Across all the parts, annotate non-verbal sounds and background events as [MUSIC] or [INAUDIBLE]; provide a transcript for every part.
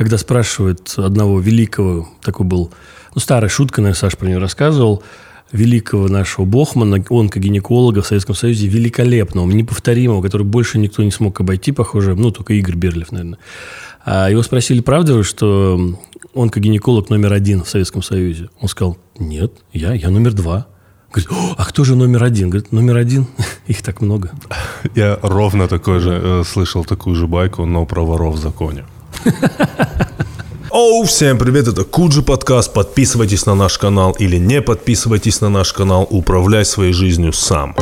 когда спрашивают одного великого, такой был, ну, старая шутка, наверное, Саша про нее рассказывал, великого нашего Бохмана, онкогинеколога в Советском Союзе, великолепного, неповторимого, который больше никто не смог обойти, похоже, ну, только Игорь Берлев, наверное. А его спросили, правда вы, что онкогинеколог номер один в Советском Союзе? Он сказал, нет, я, я номер два. Говорит, а кто же номер один? Говорит, номер один, [LAUGHS] их так много. Я ровно такой же, э, слышал такую же байку, но про воров в законе. Оу, всем привет, это Куджи подкаст. Подписывайтесь на наш канал или не подписывайтесь на наш канал. Управляй своей жизнью сам.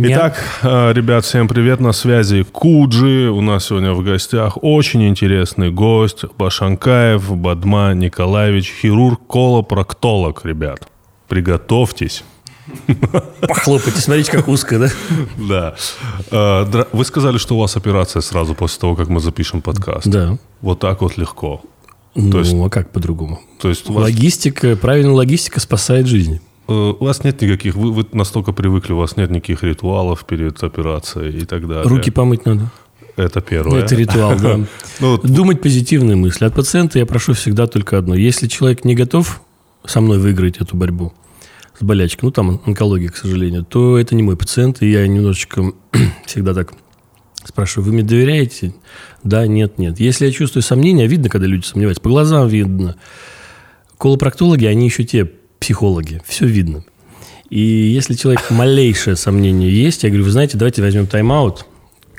Итак, э, ребят, всем привет, на связи Куджи. У нас сегодня в гостях очень интересный гость Башанкаев Бадма Николаевич, хирург, колопроктолог, ребят. Приготовьтесь. Похлопайте, смотрите, как узко, да? [LAUGHS] Да. Э, вы сказали, что у вас операция сразу после того, как мы запишем подкаст. Да. Вот так вот легко. Ну, есть, а как по-другому? То есть вас... Логистика, правильная логистика спасает жизнь. Э, у вас нет никаких, вы, вы настолько привыкли, у вас нет никаких ритуалов перед операцией и так далее. Руки помыть надо. Это первое. Это ритуал, да. [LAUGHS] ну, Думать позитивные мысли. От пациента я прошу всегда только одно. Если человек не готов со мной выиграть эту борьбу с болячкой, ну, там онкология, к сожалению, то это не мой пациент, и я немножечко [CLEARS THROAT] всегда так спрашиваю, вы мне доверяете? Да, нет, нет. Если я чувствую сомнения, видно, когда люди сомневаются, по глазам видно. Колопроктологи, они еще те психологи, все видно. И если человек [LAUGHS] малейшее сомнение есть, я говорю, вы знаете, давайте возьмем тайм-аут.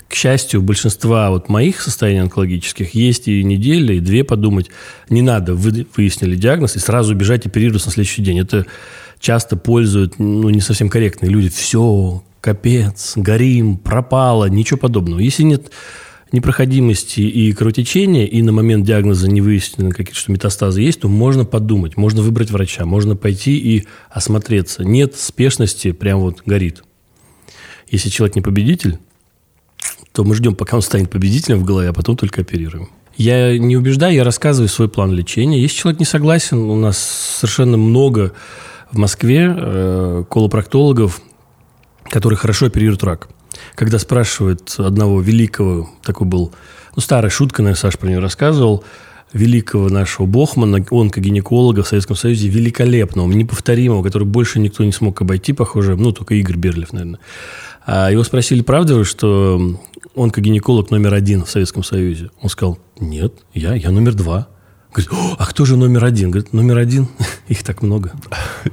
К счастью, у большинства вот моих состояний онкологических есть и неделя, и две подумать. Не надо, вы выяснили диагноз, и сразу бежать оперироваться на следующий день. Это часто пользуют ну, не совсем корректные люди. Все, капец, горим, пропало, ничего подобного. Если нет непроходимости и кровотечения, и на момент диагноза не выяснено, какие что метастазы есть, то можно подумать, можно выбрать врача, можно пойти и осмотреться. Нет спешности, прям вот горит. Если человек не победитель, то мы ждем, пока он станет победителем в голове, а потом только оперируем. Я не убеждаю, я рассказываю свой план лечения. Если человек не согласен, у нас совершенно много в Москве э, колопроктологов, которые хорошо оперируют рак когда спрашивают одного великого, такой был, ну, старая шутка, наверное, Саша про нее рассказывал, великого нашего Бохмана, онкогинеколога в Советском Союзе, великолепного, неповторимого, который больше никто не смог обойти, похоже, ну, только Игорь Берлев, наверное. А его спросили, правда вы, что онкогинеколог номер один в Советском Союзе? Он сказал, нет, я, я номер два. Говорит, а кто же номер один? Говорит, номер один, [LAUGHS] их так много.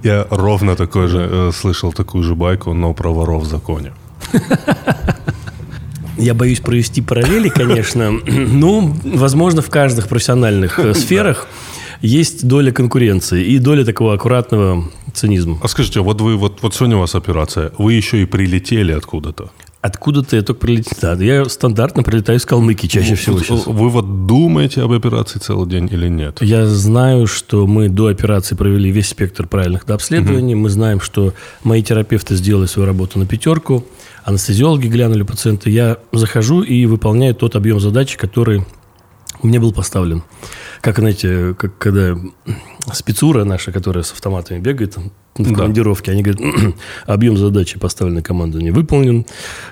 Я ровно такой же, э, слышал такую же байку, но про воров в законе. Я боюсь провести параллели, конечно. Ну, возможно, в каждых профессиональных э, сферах есть доля конкуренции и доля такого аккуратного цинизма. А скажите, вот вы вот, вот сегодня у вас операция, вы еще и прилетели откуда-то? Откуда-то я только прилетел. Да, я стандартно прилетаю из Калмыкии чаще вы, всего сейчас. Вы вот думаете об операции целый день или нет? Я знаю, что мы до операции провели весь спектр правильных обследований. Угу. Мы знаем, что мои терапевты сделали свою работу на пятерку анестезиологи глянули пациента, я захожу и выполняю тот объем задач, который мне был поставлен. Как, знаете, как когда спецура наша, которая с автоматами бегает в командировке, они говорят, объем задачи поставленной командой не выполнен,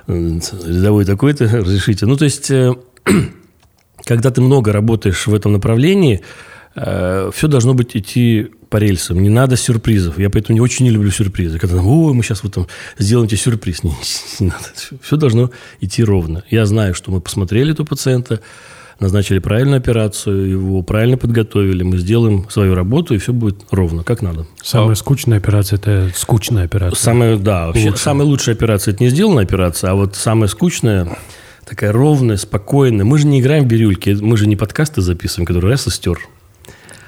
рядовой такой-то, [LAUGHS] разрешите. Ну, то есть, э, [CLEARS THROAT] когда ты много работаешь в этом направлении, э, все должно быть идти по рельсам. Не надо сюрпризов. Я поэтому не очень не люблю сюрпризы. Когда там, ой, мы сейчас вот там сделаем тебе сюрприз. Не, не надо. Все должно идти ровно. Я знаю, что мы посмотрели этого пациента, назначили правильную операцию, его правильно подготовили, мы сделаем свою работу, и все будет ровно, как надо. Самая а, скучная операция – это скучная операция. Самая, да, вообще лучшая. самая лучшая операция – это не сделанная операция, а вот самая скучная такая ровная, спокойная. Мы же не играем в бирюльки, мы же не подкасты записываем, которые раз и стер.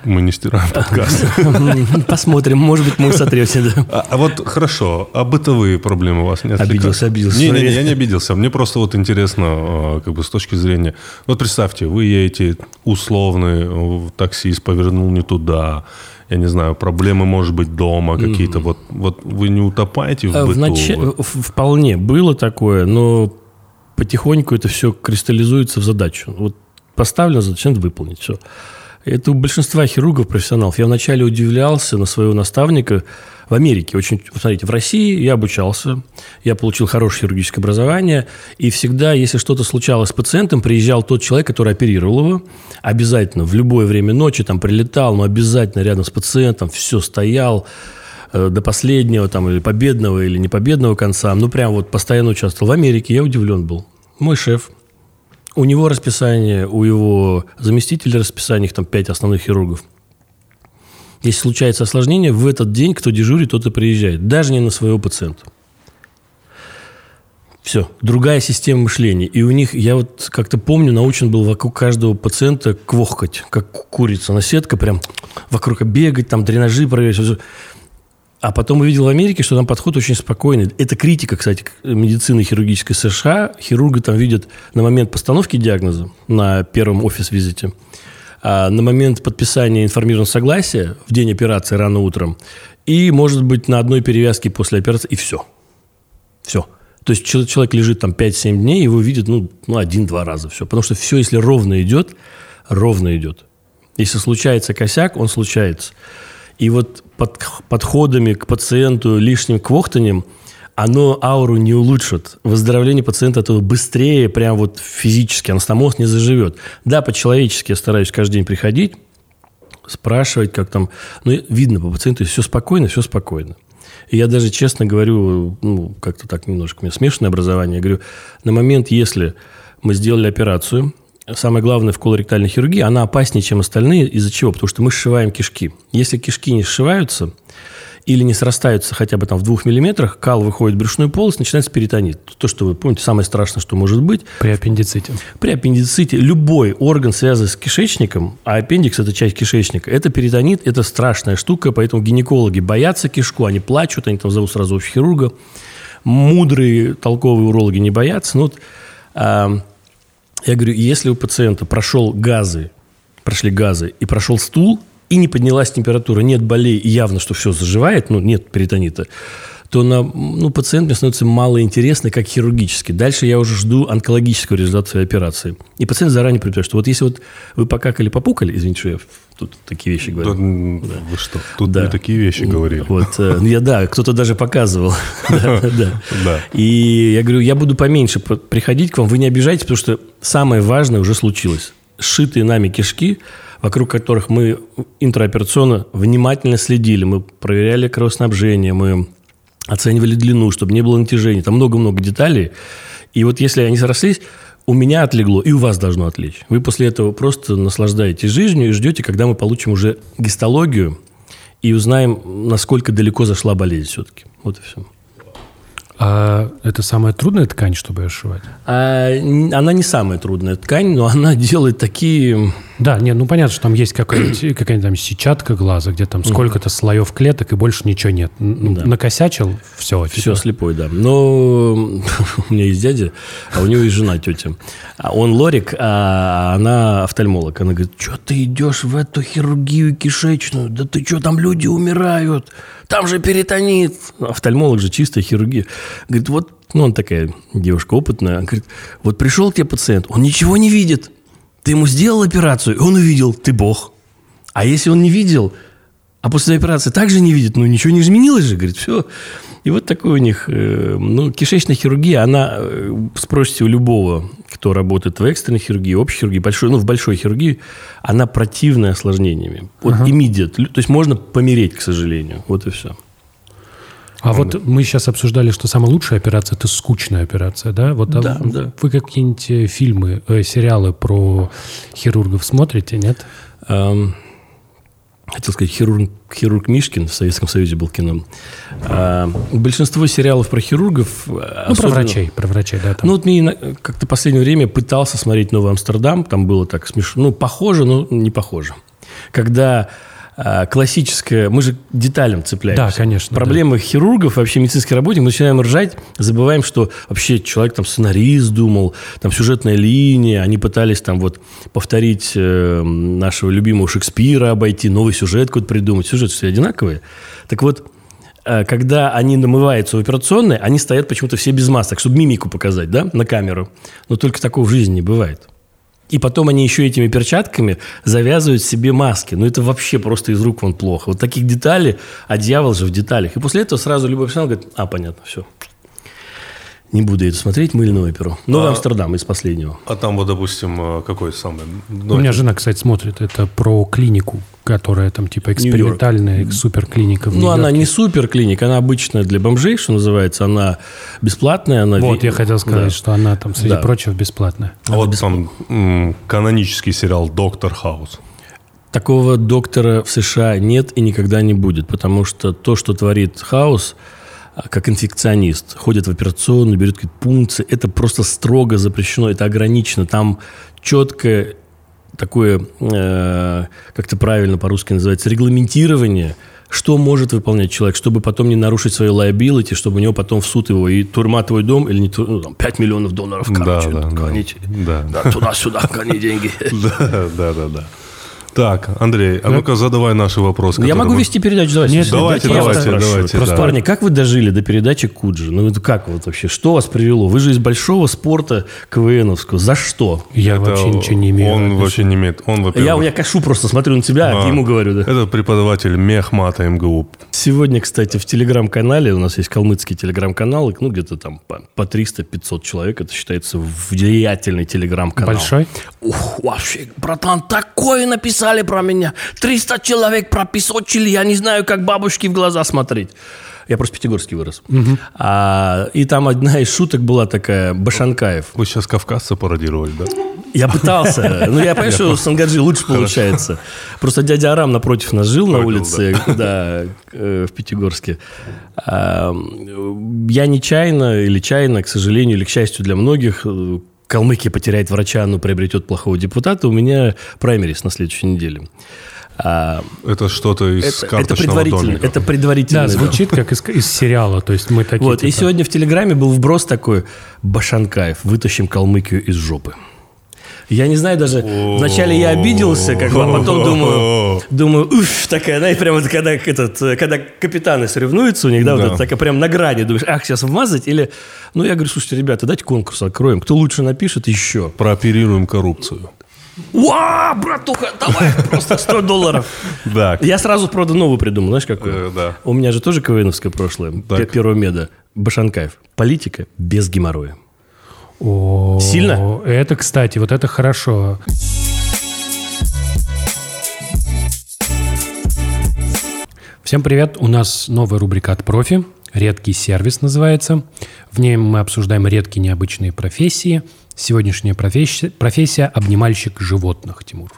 Мы не стираем подкаст. [LAUGHS] Посмотрим, может быть, мы сотрете. Да. А, а вот хорошо, а бытовые проблемы у вас нет? Обиделся, обиделся. Не, не, я не обиделся. Мне просто вот интересно, а, как бы с точки зрения... Вот представьте, вы едете условный таксист повернул не туда, я не знаю, проблемы, может быть, дома какие-то. Вот, вот вы не утопаете в а, быту? Нач... Вот? Вполне было такое, но потихоньку это все кристаллизуется в задачу. Вот поставлена задача, надо выполнить все. Это у большинства хирургов, профессионалов. Я вначале удивлялся на своего наставника в Америке. Очень, смотрите, в России я обучался, я получил хорошее хирургическое образование, и всегда, если что-то случалось с пациентом, приезжал тот человек, который оперировал его, обязательно в любое время ночи там прилетал, но обязательно рядом с пациентом, все стоял, э, до последнего там или победного или непобедного конца, ну прям вот постоянно участвовал. В Америке я удивлен был. Мой шеф, у него расписание, у его заместителя расписание, их там пять основных хирургов. Если случается осложнение, в этот день кто дежурит, тот и приезжает. Даже не на своего пациента. Все, другая система мышления. И у них, я вот как-то помню, научен был вокруг каждого пациента квохкать, как курица на сетка, прям вокруг бегать, там дренажи проверять. А потом увидел в Америке, что там подход очень спокойный. Это критика, кстати, медицины хирургической США. Хирурги там видят на момент постановки диагноза на первом офис-визите, а на момент подписания информированного согласия в день операции рано утром и, может быть, на одной перевязке после операции, и все. Все. То есть человек лежит там 5-7 дней, его видят ну, ну один-два раза все. Потому что все, если ровно идет, ровно идет. Если случается косяк, он случается. И вот под, подходами к пациенту лишним квохтанием оно ауру не улучшит. Выздоровление пациента этого быстрее, прям вот физически, анастомоз не заживет. Да, по-человечески я стараюсь каждый день приходить, спрашивать, как там... Но видно по пациенту, все спокойно, все спокойно. И я даже честно говорю, ну, как-то так немножко, у меня смешанное образование, я говорю, на момент, если мы сделали операцию, самое главное в колоректальной хирургии, она опаснее, чем остальные. Из-за чего? Потому что мы сшиваем кишки. Если кишки не сшиваются или не срастаются хотя бы там в двух миллиметрах, кал выходит в брюшную полость, начинается перитонит. То, что вы помните, самое страшное, что может быть. При аппендиците. При аппендиците любой орган, связанный с кишечником, а аппендикс – это часть кишечника, это перитонит, это страшная штука, поэтому гинекологи боятся кишку, они плачут, они там зовут сразу хирурга. Мудрые, толковые урологи не боятся. Ну, вот, а, я говорю, если у пациента прошел газы, прошли газы и прошел стул, и не поднялась температура, нет болей, и явно, что все заживает, ну, нет перитонита, то на, ну, пациент мне становится мало интересный, как хирургически. Дальше я уже жду онкологического результата своей операции. И пациент заранее предупреждает, что вот если вот вы покакали, попукали, извините, что я тут такие вещи говорю. Да, да. Вы что, тут да. такие вещи говорили. Вот, э, ну, я, да, кто-то даже показывал. [LAUGHS] И я говорю, я буду поменьше приходить к вам, вы не обижайтесь, потому что самое важное уже случилось. Сшитые нами кишки – вокруг которых мы интраоперационно внимательно следили. Мы проверяли кровоснабжение, мы оценивали длину, чтобы не было натяжения. Там много-много деталей. И вот если они срослись, у меня отлегло, и у вас должно отлечь. Вы после этого просто наслаждаетесь жизнью и ждете, когда мы получим уже гистологию и узнаем, насколько далеко зашла болезнь все-таки. Вот и все. А это самая трудная ткань, чтобы ее сшивать? А, она не самая трудная ткань, но она [LAUGHS] делает такие... Да, нет, ну понятно, что там есть какая-нибудь [CLEARS THROAT] какая там сетчатка глаза, где там сколько-то слоев клеток и больше ничего нет. Да. Накосячил, все. Все типа. слепой, да. Но [LAUGHS] у меня есть дядя, а у него есть жена, тетя. А он лорик, а она офтальмолог. Она говорит, что ты идешь в эту хирургию кишечную? Да ты что, там люди умирают? Там же перитонит. Офтальмолог же чистая хирургия. Говорит, вот, ну, он такая девушка опытная. Говорит, вот пришел к тебе пациент, он ничего не видит. Ты ему сделал операцию, и он увидел, ты бог. А если он не видел, а после операции также не видит, ну, ничего не изменилось же, говорит, все. И вот такой у них, э, ну, кишечная хирургия, она, э, спросите у любого, кто работает в экстренной хирургии, общей хирургии, большой, ну, в большой хирургии, она противная осложнениями. Вот ага. immediate. То есть можно помереть, к сожалению. Вот и все. А вот мы сейчас обсуждали, что самая лучшая операция – это скучная операция, да? Вот а да, да. Вы какие-нибудь э, фильмы, э, сериалы про хирургов смотрите, нет? Um, хотел сказать, хирург, хирург Мишкин в Советском Союзе был кино. А, большинство сериалов про хирургов... Ну, особенно, про врачей, про врачей, да. Там. Ну, вот мне как-то в последнее время пытался смотреть «Новый Амстердам», там было так смешно, ну, похоже, но не похоже. Когда классическое, мы же деталям цепляемся. Да, конечно. Проблемы да. хирургов, вообще медицинских работников, мы начинаем ржать, забываем, что вообще человек там сценарист думал, там сюжетная линия, они пытались там вот повторить э, нашего любимого Шекспира, обойти, новый сюжет какой-то придумать. Сюжет все одинаковые. Так вот, э, когда они намываются в операционной, они стоят почему-то все без масок, чтобы мимику показать, да, на камеру. Но только такого в жизни не бывает. И потом они еще этими перчатками завязывают себе маски. Ну, это вообще просто из рук вон плохо. Вот таких деталей, а дьявол же в деталях. И после этого сразу любой профессионал говорит, а, понятно, все, не буду это смотреть, мыльную оперу. Новый а, Амстердам из последнего. А там вот, допустим, э, какой самый... Ну, У меня жена, кстати, смотрит. Это про клинику, которая там типа экспериментальная суперклиника. Ну, она не суперклиника, она обычная для бомжей, что называется. Она бесплатная. Она вот, я хотел сказать, да. что она там, среди да. прочего, бесплатная. А вот бесплатная. там канонический сериал «Доктор Хаус». Такого доктора в США нет и никогда не будет, потому что то, что творит Хаус – как инфекционист, ходит в операционную, берет какие-то пункции. Это просто строго запрещено, это ограничено. Там четкое такое, э, как-то правильно по-русски называется, регламентирование, что может выполнять человек, чтобы потом не нарушить свои liability, чтобы у него потом в суд его и турма твой дом, или не тур, ну, там, 5 миллионов долларов, короче, да, да, гоните. Да, да. Туда-сюда, гони деньги. [LAUGHS] Да, да, да, да. Так, Андрей, а ну-ка задавай наши вопросы. Я могу мы... вести передачу, давайте. Нет, давайте, давайте, давайте. давайте Просто, да. парни, как вы дожили до передачи Куджи? Ну, это как вот вообще? Что вас привело? Вы же из большого спорта КВНовского. За что? Я это вообще ничего не имею. Он вообще не имеет. Он, я, я кашу просто, смотрю на тебя, а, а ему говорю. Да. Это преподаватель мехмата МГУ. Сегодня, кстати, в телеграм-канале, у нас есть калмыцкий телеграм-канал, ну, где-то там по, по 300-500 человек. Это считается влиятельный телеграм-канал. Большой? Ух, вообще, братан, такое написали про меня. 300 человек прописочили, я не знаю, как бабушки в глаза смотреть. Я просто в Пятигорске вырос. Угу. А, и там одна из шуток была такая, Башанкаев. Вы сейчас кавказца пародировали, да? Я пытался. Ну, я понимаю, что в Сангаджи лучше получается. Просто дядя Арам напротив нас жил на улице, да, э, в Пятигорске. Я нечаянно или чайно, к сожалению, или к счастью для многих, э, Калмыкия потеряет врача, но приобретет плохого депутата, у меня праймерис на следующей неделе. А, это что-то из это, карточного это предварительно, домика. Это предварительно. Да, звучит как из, из сериала. То есть мы такие. Вот, типа... и сегодня в Телеграме был вброс такой Башанкаев, вытащим Калмыкию из жопы. Я не знаю даже, вначале я обиделся, как бы, а потом думаю, думаю, уф, такая, да, и прямо когда, этот, когда капитаны соревнуются у них, да, да. вот это такая прям на грани, думаешь, ах, сейчас вмазать, или, ну, я говорю, слушайте, ребята, давайте конкурс откроем, кто лучше напишет, еще. Прооперируем коррупцию. Ва, братуха, давай, просто 100 долларов. Да. Я сразу, правда, новую придумал, знаешь, какой? Э, да. У меня же тоже КВНовское прошлое, первого меда. Башанкаев. Политика без геморроя. О, Сильно? Это, кстати, вот это хорошо. Всем привет! У нас новая рубрика от профи. Редкий сервис называется. В ней мы обсуждаем редкие необычные профессии. Сегодняшняя профессия, профессия – обнимальщик животных, Тимур.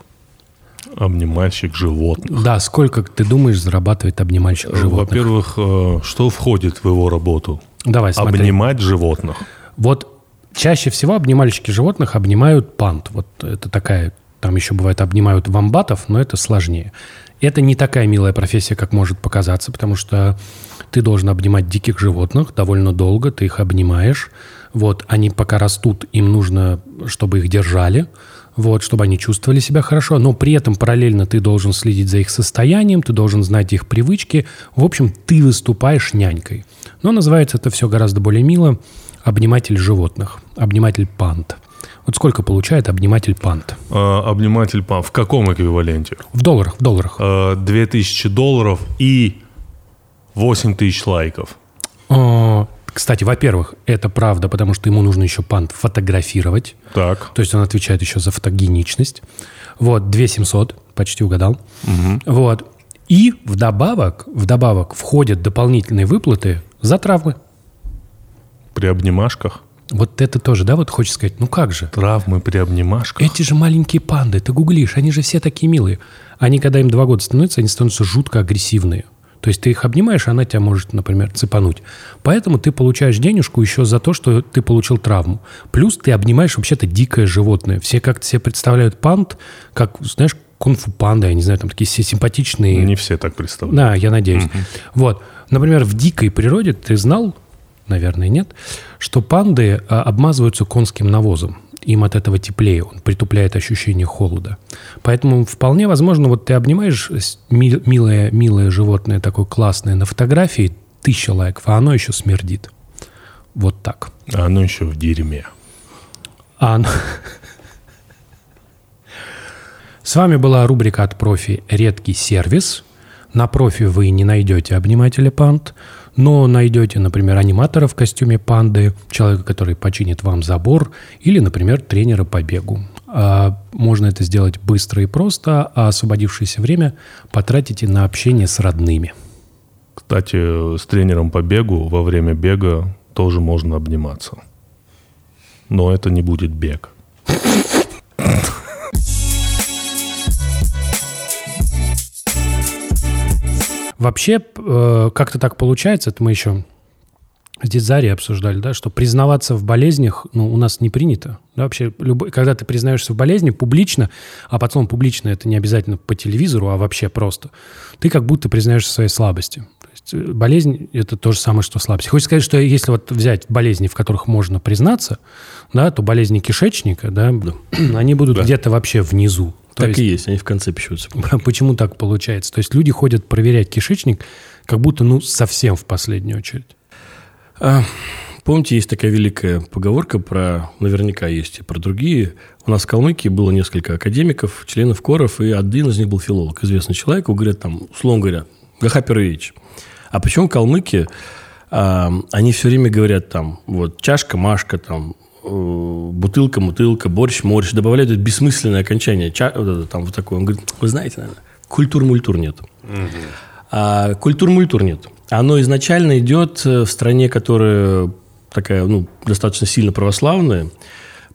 Обнимальщик животных. Да, сколько, ты думаешь, зарабатывает обнимальщик животных? Во-первых, э, что входит в его работу? Давай, смотри. Обнимать животных. Вот Чаще всего обнимальщики животных обнимают пант. Вот это такая, там еще бывает обнимают вамбатов, но это сложнее. Это не такая милая профессия, как может показаться, потому что ты должен обнимать диких животных довольно долго, ты их обнимаешь. Вот, они пока растут, им нужно, чтобы их держали, вот, чтобы они чувствовали себя хорошо, но при этом параллельно ты должен следить за их состоянием, ты должен знать их привычки. В общем, ты выступаешь нянькой. Но называется это все гораздо более мило обниматель животных, обниматель панд. Вот сколько получает обниматель панд? А, обниматель панд в каком эквиваленте? В долларах, в долларах. А, 2000 долларов и 8 тысяч лайков. А, кстати, во-первых, это правда, потому что ему нужно еще панд фотографировать. Так. То есть он отвечает еще за фотогеничность. Вот, 2700, почти угадал. Угу. Вот. И вдобавок, вдобавок входят дополнительные выплаты за травмы при обнимашках. Вот это тоже, да, вот хочешь сказать, ну как же? Травмы при обнимашках. Эти же маленькие панды, ты гуглишь, они же все такие милые. Они, когда им два года становятся, они становятся жутко агрессивные. То есть ты их обнимаешь, она тебя может, например, цепануть. Поэтому ты получаешь денежку еще за то, что ты получил травму. Плюс ты обнимаешь вообще-то дикое животное. Все как-то себе представляют панд, как, знаешь, кунг-фу панды, я не знаю, там такие все симпатичные. Не все так представляют. Да, я надеюсь. Угу. Вот. Например, в дикой природе ты знал, наверное, нет, что панды а, обмазываются конским навозом. Им от этого теплее, он притупляет ощущение холода. Поэтому вполне возможно, вот ты обнимаешь милое, милое животное такое классное на фотографии, тысяча лайков, а оно еще смердит. Вот так. А оно еще в дерьме. А оно... С вами была рубрика от профи «Редкий сервис». На профи вы не найдете обнимателя панд, но найдете, например, аниматора в костюме панды, человека, который починит вам забор, или, например, тренера по бегу. А можно это сделать быстро и просто, а освободившееся время потратите на общение с родными. Кстати, с тренером по бегу во время бега тоже можно обниматься. Но это не будет бег. [LAUGHS] Вообще, э, как-то так получается, это мы еще здесь Зари обсуждали, да, что признаваться в болезнях, ну, у нас не принято. Да, вообще, любой, когда ты признаешься в болезни публично, а потом публично это не обязательно по телевизору, а вообще просто, ты как будто признаешься своей слабости. То есть э, болезнь – это то же самое, что слабость. Хочется сказать, что если вот взять болезни, в которых можно признаться, да, то болезни кишечника, да, да. [CLEARS THROAT] они будут да. где-то вообще внизу. То так есть, и есть, они в конце пишутся. [LAUGHS] Почему так получается? То есть люди ходят проверять кишечник, как будто, ну, совсем в последнюю очередь. А, помните, есть такая великая поговорка про, наверняка есть и про другие. У нас в Калмыкии было несколько академиков, членов коров, и один из них был филолог, известный человек. Говорят там, условно говоря, Гахаперович. А почему калмыки, а, они все время говорят там, вот, чашка, машка, там, бутылка, мутылка, борщ, морщ, добавляют это бессмысленное окончание. Ча, вот это, там вот такое. Он говорит, вы знаете, наверное, культур-мультур нет. Угу. А культур-мультур нет. Оно изначально идет э, в стране, которая такая, ну, достаточно сильно православная,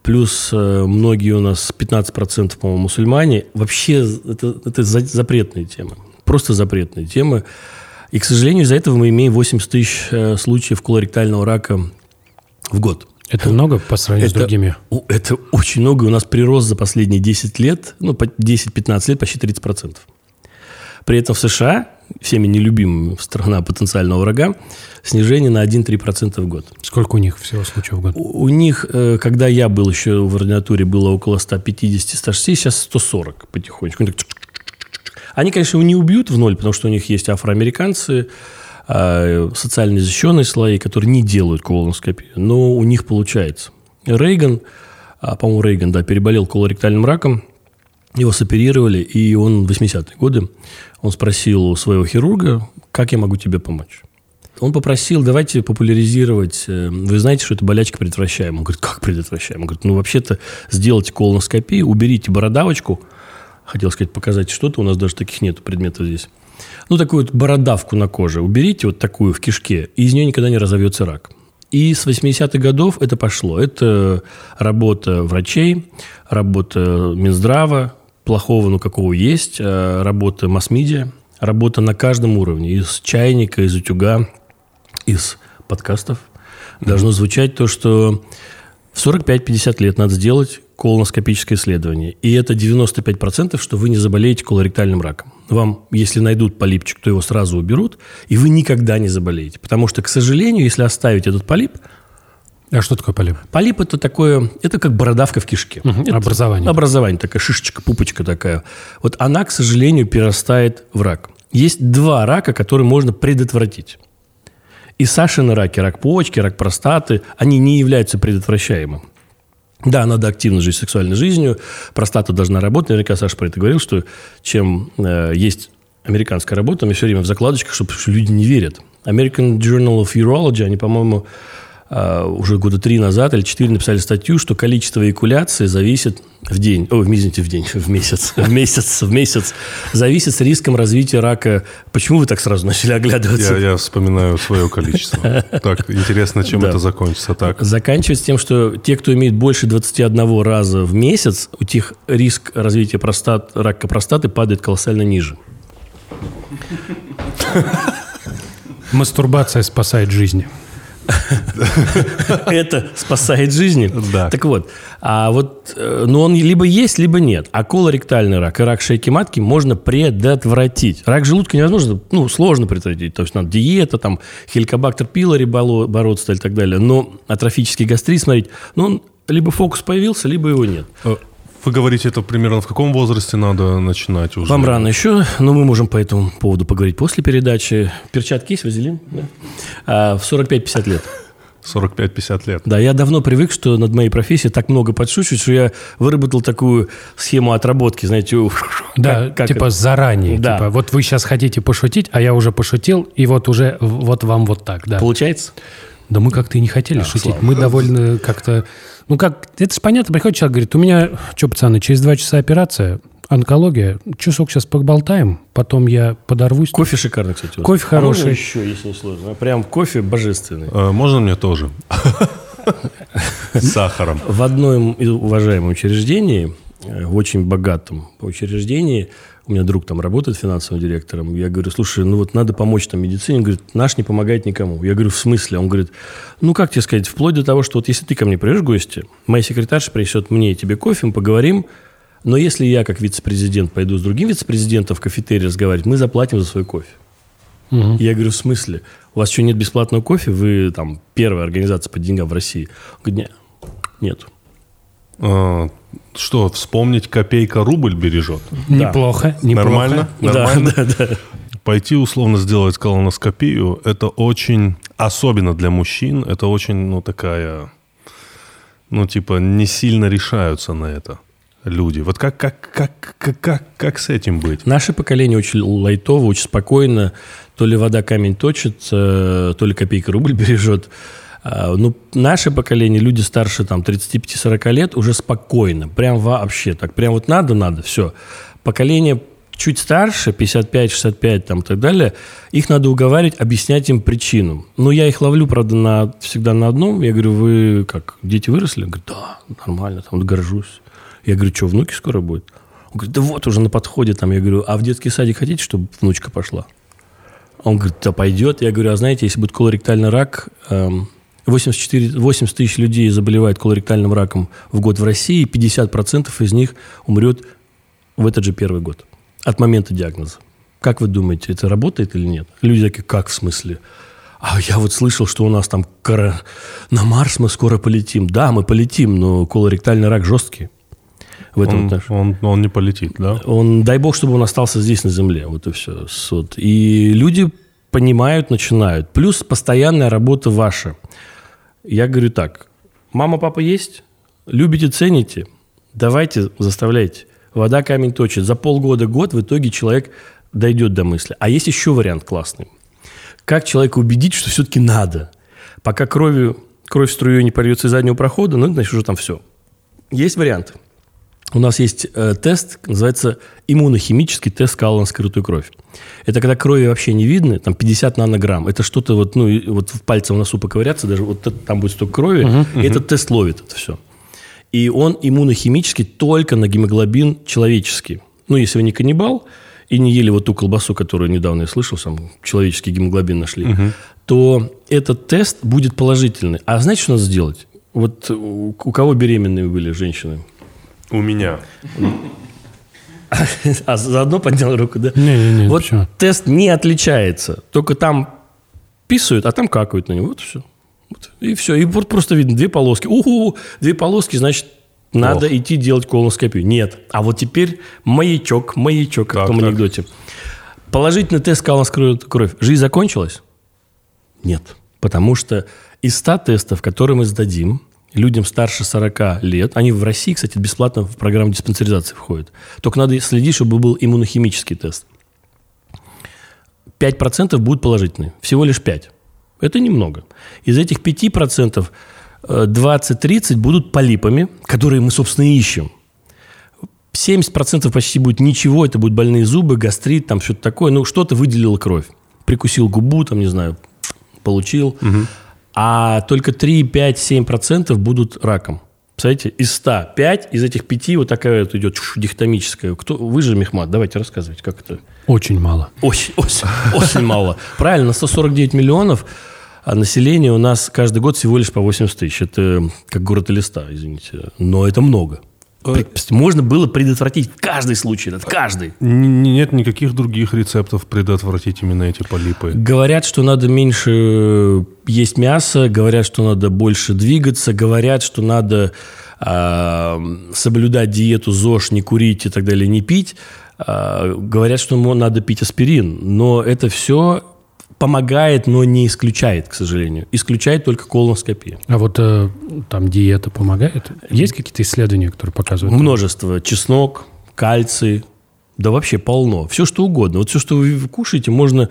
плюс э, многие у нас 15%, по-моему, мусульмане. Вообще это, это запретные темы. Просто запретные темы. И, к сожалению, из-за этого мы имеем 80 тысяч случаев колоректального рака в год. Это много по сравнению это, с другими? Это очень много. У нас прирост за последние 10 лет, ну, 10-15 лет почти 30%. При этом в США, всеми нелюбимая страна потенциального врага, снижение на 1-3% в год. Сколько у них всего случаев в год? У, у них, э, когда я был еще в ординатуре, было около 150-160, сейчас 140 потихонечку. Они, конечно, его не убьют в ноль, потому что у них есть афроамериканцы, социально защищенные слои, которые не делают колоноскопию, но у них получается. Рейган, а, по-моему, Рейган, да, переболел колоректальным раком, его соперировали, и он в 80-е годы, он спросил у своего хирурга, как я могу тебе помочь? Он попросил, давайте популяризировать, э, вы знаете, что это болячка предотвращаемая. Он говорит, как предотвращаемая? Он говорит, ну, вообще-то сделайте колоноскопию, уберите бородавочку, хотел сказать, показать что-то, у нас даже таких нет предметов здесь ну, такую вот бородавку на коже уберите, вот такую в кишке, и из нее никогда не разовьется рак. И с 80-х годов это пошло. Это работа врачей, работа Минздрава, плохого, ну, какого есть, э, работа масс-медиа, работа на каждом уровне. Из чайника, из утюга, из подкастов должно звучать то, что в 45-50 лет надо сделать колоноскопическое исследование. И это 95%, что вы не заболеете колоректальным раком. Вам, если найдут полипчик, то его сразу уберут, и вы никогда не заболеете. Потому что, к сожалению, если оставить этот полип, а что такое полип? Полип это такое, это как бородавка в кишке. Угу, это образование. Образование, такая шишечка, пупочка такая. Вот она, к сожалению, перерастает в рак. Есть два рака, которые можно предотвратить. И Сашины раки, рак почки, рак простаты, они не являются предотвращаемым. Да, надо активно жить сексуальной жизнью, простата должна работать. Наверняка Саша про это говорил, что чем э, есть американская работа, мы все время в закладочках, чтобы люди не верят. American Journal of Urology, они, по-моему, уже года три назад или четыре написали статью, что количество эякуляции зависит в день, о, извините, в день, [LAUGHS] в месяц, в месяц, в месяц, зависит с риском развития рака. Почему вы так сразу начали оглядываться? Я, я вспоминаю свое количество. [LAUGHS] Так, интересно, чем это закончится так? Заканчивается тем, что те, кто имеет больше 21 раза в месяц, у тех риск развития простат, рака простаты падает колоссально ниже. Мастурбация спасает жизни. [LAUGHS] Это спасает жизни. Так вот, а вот, э, ну он либо есть, либо нет. А колоректальный рак и рак шейки матки можно предотвратить. Рак желудка невозможно, ну, сложно предотвратить. То есть надо диета, там, хеликобактер пилори бороться и так далее. Но атрофический гастрит, смотреть, ну, он либо фокус появился, либо его нет. Вы говорите, это примерно в каком возрасте надо начинать уже? Вам рано еще, но мы можем по этому поводу поговорить после передачи. Перчатки есть, вазелин? Да? А, в 45-50 лет. 45-50 лет. Да, я давно привык, что над моей профессией так много подшучивают, что я выработал такую схему отработки, знаете, да, как, как типа это? заранее, да. типа вот вы сейчас хотите пошутить, а я уже пошутил, и вот уже вот вам вот так, да. Получается? Да мы как-то и не хотели а, шутить, мы довольно как-то, ну как, это же понятно, приходит человек, говорит, у меня, что, пацаны, через два часа операция, онкология. Часок сейчас поболтаем, потом я подорвусь. Кофе шикарный, кстати. Кофе хороший. А еще, если не сложно. Прям кофе божественный. А, можно мне тоже? С сахаром. В одном уважаемом учреждении, э, в очень богатом учреждении, у меня друг там работает финансовым директором. Я говорю, слушай, ну вот надо помочь там медицине. Он говорит, наш не помогает никому. Я говорю, в смысле? Он говорит, ну как тебе сказать, вплоть до того, что вот если ты ко мне придешь в гости, моя секретарша принесет мне и тебе кофе, мы поговорим, но если я, как вице-президент, пойду с другим вице-президентом в кафетерий разговаривать, мы заплатим за свой кофе. Угу. Я говорю, в смысле? У вас еще нет бесплатного кофе? Вы там первая организация по деньгам в России. Он говорит, нет. Нет. А, что, вспомнить копейка рубль бережет? Неплохо. Да. неплохо. Нормально? Нормально? Да, [LAUGHS] да, да. Пойти условно сделать колоноскопию, это очень, особенно для мужчин, это очень, ну, такая, ну, типа, не сильно решаются на это люди. Вот как, как, как, как, как, как с этим быть? Наше поколение очень лайтово, очень спокойно. То ли вода камень точит, то ли копейка рубль [LAUGHS] бережет. А, ну, наше поколение, люди старше там 35-40 лет, уже спокойно. Прям вообще так. Прям вот надо, надо, все. Поколение чуть старше, 55-65 там и так далее, их надо уговаривать, объяснять им причину. Но я их ловлю, правда, на, всегда на одном. Я говорю, вы как, дети выросли? Он говорит, да, нормально, там горжусь. Я говорю, что, внуки скоро будет? Он говорит, да вот, уже на подходе там. Я говорю, а в детский садик хотите, чтобы внучка пошла? Он говорит, да пойдет. Я говорю, а знаете, если будет колоректальный рак, 84, эм, 80 тысяч людей заболевает колоректальным раком в год в России, 50% из них умрет в этот же первый год от момента диагноза. Как вы думаете, это работает или нет? Люди такие, как в смысле? А я вот слышал, что у нас там на Марс мы скоро полетим. Да, мы полетим, но колоректальный рак жесткий в этом он, он, он не полетит, да? Он, дай бог, чтобы он остался здесь, на Земле. Вот и все. Вот. И люди понимают, начинают. Плюс постоянная работа ваша. Я говорю так. Мама, папа есть? Любите, цените? Давайте, заставляйте. Вода камень точит. За полгода, год в итоге человек дойдет до мысли. А есть еще вариант классный. Как человека убедить, что все-таки надо? Пока кровью, кровь струей не польется из заднего прохода, ну, значит, уже там все. Есть варианты у нас есть э, тест, называется иммунохимический тест Каллана скрытую кровь. Это когда крови вообще не видно, там 50 нанограмм. Это что-то вот, ну, вот в пальце в носу поковыряться, даже вот там будет столько крови, uh-huh, и этот тест ловит это все. И он иммунохимический только на гемоглобин человеческий. Ну, если вы не каннибал и не ели вот ту колбасу, которую недавно я слышал, сам человеческий гемоглобин нашли, uh-huh. то этот тест будет положительный. А знаете, что надо сделать? Вот у кого беременные были женщины? У меня. [LAUGHS] А заодно поднял руку, да? Не-не-не, Вот почему? тест не отличается. Только там писают, а там какают на него. Вот все. Вот. И все. И вот просто видно две полоски. Уху, две полоски, значит, надо Ох. идти делать колоноскопию. Нет. А вот теперь маячок, маячок, как в том анекдоте. Положительный тест колоноскопию кровь. Жизнь закончилась? Нет. Потому что из 100 тестов, которые мы сдадим, людям старше 40 лет, они в России, кстати, бесплатно в программу диспансеризации входят. Только надо следить, чтобы был иммунохимический тест. 5% будут положительные. Всего лишь 5. Это немного. Из этих 5% 20-30 э, будут полипами, которые мы, собственно, ищем. 70% почти будет ничего, это будут больные зубы, гастрит, там что-то такое. Ну, что-то выделило кровь. Прикусил губу, там, не знаю, получил. Угу а только 3, 5, 7% будут раком. Представляете, из 100, 5, из этих 5 вот такая вот идет дихтомическая. Кто, вы же Мехмат, давайте рассказывайте, как это? Очень мало. Очень, очень, очень мало. Правильно, 149 миллионов, а население у нас каждый год всего лишь по 80 тысяч. Это как город Элиста, извините. Но это много. Можно было предотвратить каждый случай, этот каждый. Нет никаких других рецептов предотвратить именно эти полипы. Говорят, что надо меньше есть мясо, говорят, что надо больше двигаться, говорят, что надо а, соблюдать диету, ЗОЖ, не курить и так далее, не пить, а, говорят, что надо пить аспирин. Но это все помогает, но не исключает, к сожалению. Исключает только колоноскопия. А вот э, там диета помогает? Есть какие-то исследования, которые показывают? Множество. Чеснок, кальций, да вообще полно. Все, что угодно. Вот все, что вы кушаете, можно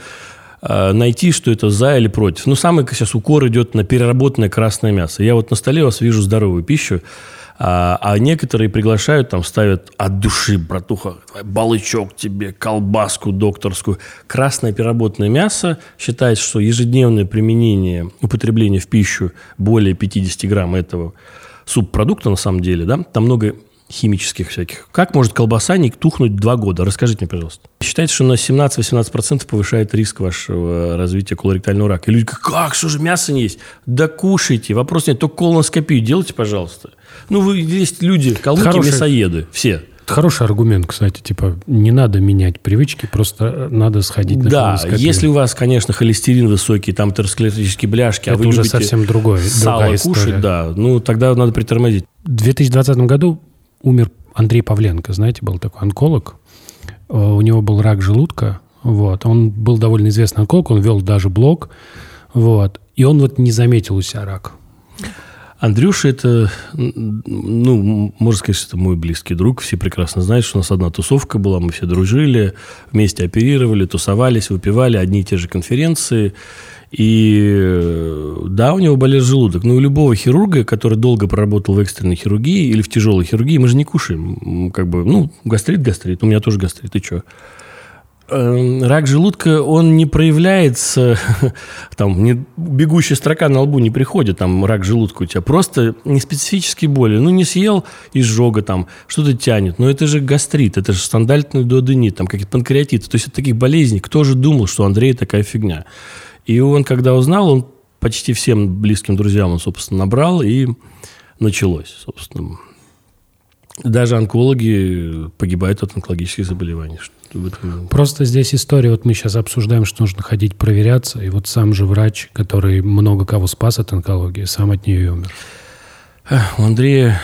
э, найти, что это за или против. Но самый сейчас укор идет на переработанное красное мясо. Я вот на столе у вас вижу здоровую пищу, а, а некоторые приглашают, там ставят от души, братуха, балычок тебе, колбаску докторскую. Красное переработанное мясо считается, что ежедневное применение, употребление в пищу более 50 грамм этого субпродукта, на самом деле, да, там много химических всяких. Как может колбаса не тухнуть два года? Расскажите мне, пожалуйста. Считается, что на 17-18% повышает риск вашего развития колоректального рака. И люди говорят, как, что же мясо не есть? Да кушайте, вопрос нет, только колоноскопию делайте, пожалуйста. Ну, вы есть люди, калмыки, Хороший... мясоеды, все. Хороший аргумент, кстати, типа не надо менять привычки, просто надо сходить на Да, если у вас, конечно, холестерин высокий, там атеросклеротические бляшки, Это а вы уже совсем другое, сало кушать, да, ну тогда надо притормозить. В 2020 году умер Андрей Павленко, знаете, был такой онколог. Э, у него был рак желудка, вот. Он был довольно известный онколог, он вел даже блог, вот. И он вот не заметил у себя рак. Андрюша это, ну, можно сказать, что это мой близкий друг. Все прекрасно знают, что у нас одна тусовка была, мы все дружили, вместе оперировали, тусовались, выпивали, одни и те же конференции. И да, у него болел желудок. Но у любого хирурга, который долго проработал в экстренной хирургии или в тяжелой хирургии, мы же не кушаем. Как бы, ну, гастрит, гастрит. У меня тоже гастрит. И что? Эм, рак желудка, он не проявляется, [LAUGHS] там, не, бегущая строка на лбу не приходит, там, рак желудка у тебя, просто неспецифические боли. Ну, не съел, изжога, там, что-то тянет. Но это же гастрит, это же стандартный дуоденит, там, какие-то панкреатиты. То есть, это таких болезней. Кто же думал, что Андрей такая фигня? И он, когда узнал, он почти всем близким друзьям он, собственно, набрал, и началось, собственно. Даже онкологи погибают от онкологических заболеваний. Просто здесь история, вот мы сейчас обсуждаем, что нужно ходить проверяться, и вот сам же врач, который много кого спас от онкологии, сам от нее и умер. У Андрея,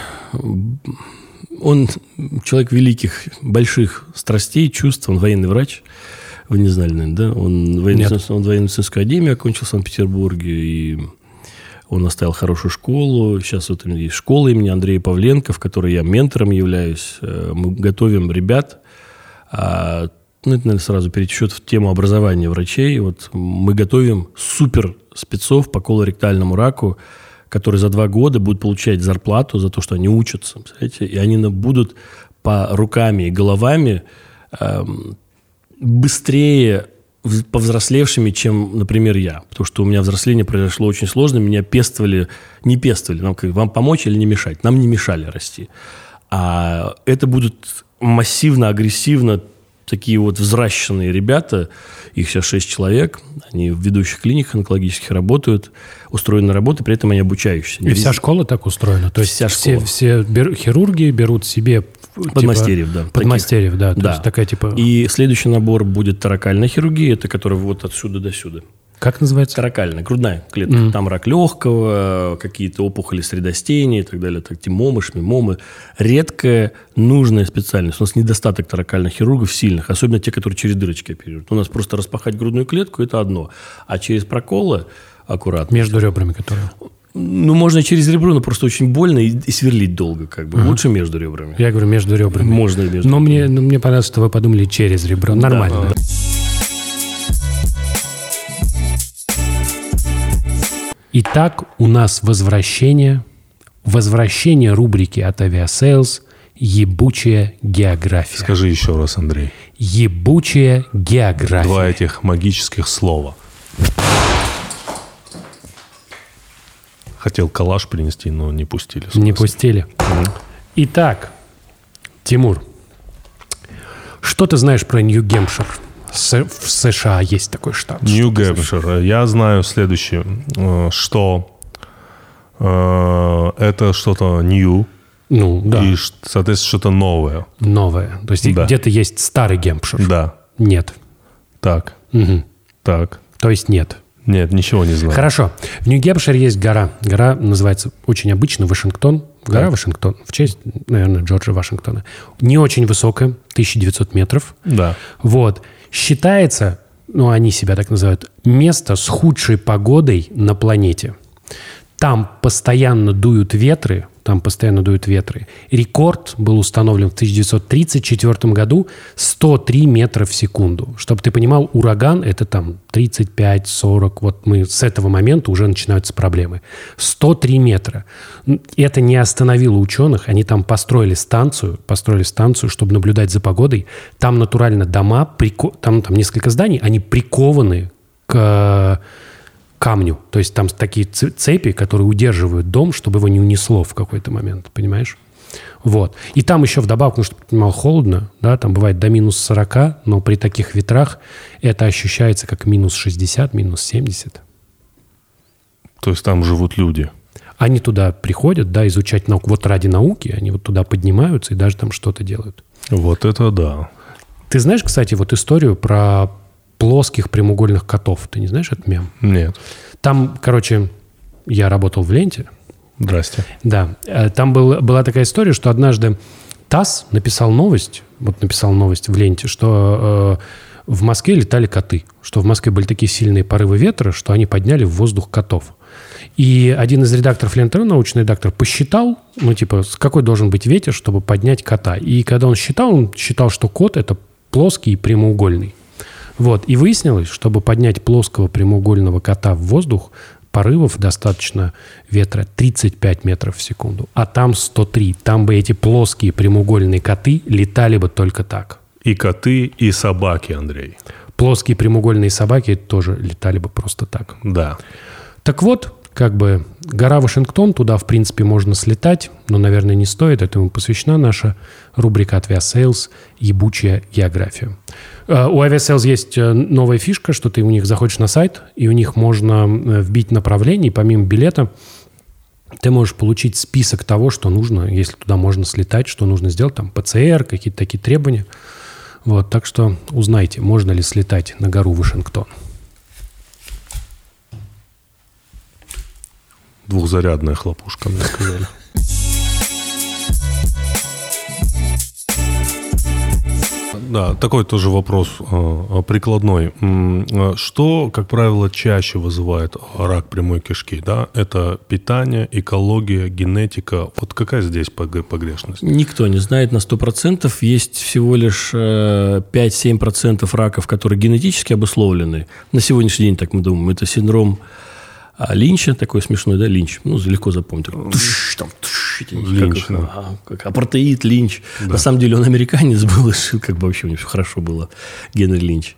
он человек великих, больших страстей, чувств, он военный врач. Вы не знали, наверное, да? Он, военный, он военно-медицинскую академию окончил в Санкт-Петербурге, и он оставил хорошую школу. Сейчас вот есть школа имени Андрея Павленко, в которой я ментором являюсь. Э, мы готовим ребят. А, ну, это, наверное, сразу перечет в тему образования врачей. Вот мы готовим супер спецов по колоректальному раку, которые за два года будут получать зарплату за то, что они учатся. Представляете? И они будут по руками и головами эм, быстрее повзрослевшими, чем, например, я. Потому что у меня взросление произошло очень сложно. Меня пестовали, не пестовали. Нам как, вам помочь или не мешать? Нам не мешали расти. А это будут массивно, агрессивно такие вот взращенные ребята, их сейчас шесть человек, они в ведущих клиниках онкологических работают, устроены на работу, при этом они обучающиеся. И вся школа так устроена? То есть вся все, все бер, хирурги берут себе Подмастерьев, типа, да. Подмастерьев, да. да. есть такая типа... И следующий набор будет таракальная хирургия, это которая вот отсюда до сюда. Как называется? Таракальная, грудная клетка. Mm. Там рак легкого, какие-то опухоли средостения и так далее. Так, тимомы, шмимомы. Редкая, нужная специальность. У нас недостаток таракальных хирургов сильных, особенно те, которые через дырочки оперируют. У нас просто распахать грудную клетку – это одно. А через проколы аккуратно. Между ребрами, которые? Ну, можно через ребро, но просто очень больно и, и сверлить долго, как бы. Ага. Лучше между ребрами. Я говорю, между ребрами. Можно и между Но мне, но мне понравилось, что вы подумали через ребро. Нормально. Да. Итак, у нас возвращение, возвращение рубрики от Aviasales «Ебучая география». Скажи еще раз, Андрей. «Ебучая география». Два этих магических слова. Хотел калаш принести, но не пустили. Не пустили. Итак, Тимур, что ты знаешь про Нью-Гемпшир? В США есть такой штат. Нью-Гэмпшир. Я знаю следующее, э, что э, это что-то new, ну, да. И, соответственно, что-то новое. Новое. То есть да. где-то есть старый Гемпшир? Да. Нет. Так. Угу. Так. То есть нет. Нет, ничего не знаю. Хорошо. В Нью-Гемпшире есть гора. Гора называется очень обычно Вашингтон. Гора Вашингтон, в честь, наверное, Джорджа Вашингтона. Не очень высокая, 1900 метров. Да. Вот. Считается, ну, они себя так называют, место с худшей погодой на планете. Там постоянно дуют ветры, там постоянно дуют ветры. Рекорд был установлен в 1934 году 103 метра в секунду. Чтобы ты понимал, ураган это там 35-40. Вот мы с этого момента уже начинаются проблемы. 103 метра. Это не остановило ученых. Они там построили станцию, построили станцию, чтобы наблюдать за погодой. Там натурально дома, прико... там, там несколько зданий, они прикованы к камню. То есть там такие цепи, которые удерживают дом, чтобы его не унесло в какой-то момент, понимаешь? Вот. И там еще вдобавок, ну, чтобы ты понимал, холодно, да, там бывает до минус 40, но при таких ветрах это ощущается как минус 60, минус 70. То есть там живут люди? Они туда приходят, да, изучать науку. Вот ради науки они вот туда поднимаются и даже там что-то делают. Вот это да. Ты знаешь, кстати, вот историю про плоских прямоугольных котов. Ты не знаешь этот мем? Нет. Там, короче, я работал в ленте. Здрасте. Да. Э, там был, была такая история, что однажды ТАСС написал новость, вот написал новость в ленте, что э, в Москве летали коты, что в Москве были такие сильные порывы ветра, что они подняли в воздух котов. И один из редакторов ленты, научный редактор, посчитал, ну, типа, какой должен быть ветер, чтобы поднять кота. И когда он считал, он считал, что кот – это плоский и прямоугольный. Вот. И выяснилось, чтобы поднять плоского прямоугольного кота в воздух, порывов достаточно ветра 35 метров в секунду. А там 103. Там бы эти плоские прямоугольные коты летали бы только так. И коты, и собаки, Андрей. Плоские прямоугольные собаки тоже летали бы просто так. Да. Так вот, как бы гора Вашингтон, туда, в принципе, можно слетать, но, наверное, не стоит. Этому посвящена наша рубрика от Aviasales «Ебучая география». Э, у Aviasales есть э, новая фишка, что ты у них заходишь на сайт, и у них можно э, вбить направление, и помимо билета ты можешь получить список того, что нужно, если туда можно слетать, что нужно сделать, там ПЦР, какие-то такие требования. Вот, так что узнайте, можно ли слетать на гору Вашингтон. Двухзарядная хлопушка, мне сказали. Да, такой тоже вопрос э, прикладной. Э, что, как правило, чаще вызывает рак прямой кишки? Да? Это питание, экология, генетика. Вот какая здесь погрешность? Никто не знает на 100%. Есть всего лишь 5-7% раков, которые генетически обусловлены. На сегодняшний день, так мы думаем, это синдром а Линча, такой смешной, да, Линч, ну, легко запомнить. Туш, там, туш, Линч, как, да. а, как апартеид Линч. Да. На самом деле он американец был, и как бы вообще у него все хорошо было, Генри Линч.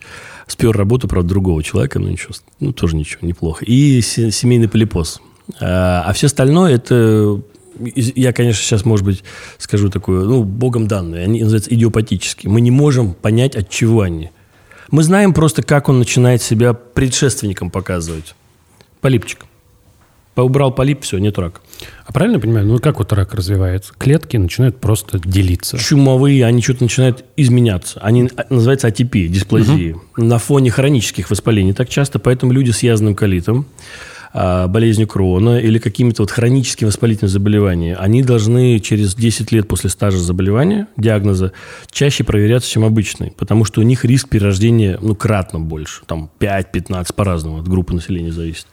Спер работу, правда, другого человека, но ничего, ну, тоже ничего, неплохо. И семейный полипоз. А, а все остальное это я, конечно, сейчас, может быть, скажу такое, ну, богом данные, они называются идиопатические. Мы не можем понять, от чего они. Мы знаем просто, как он начинает себя предшественником показывать. Полипчик. Поубрал полип, все, нет рака. А правильно я понимаю, ну как вот рак развивается? Клетки начинают просто делиться. Чумовые, они что-то начинают изменяться. Они а, называются атипией, дисплазией. Угу. На фоне хронических воспалений так часто, поэтому люди с язвенным колитом, болезнью Крона или какими-то вот хроническими воспалительными заболеваниями, они должны через 10 лет после стажа заболевания, диагноза, чаще проверяться, чем обычные, потому что у них риск перерождения ну, кратно больше, там 5-15 по-разному, от группы населения зависит.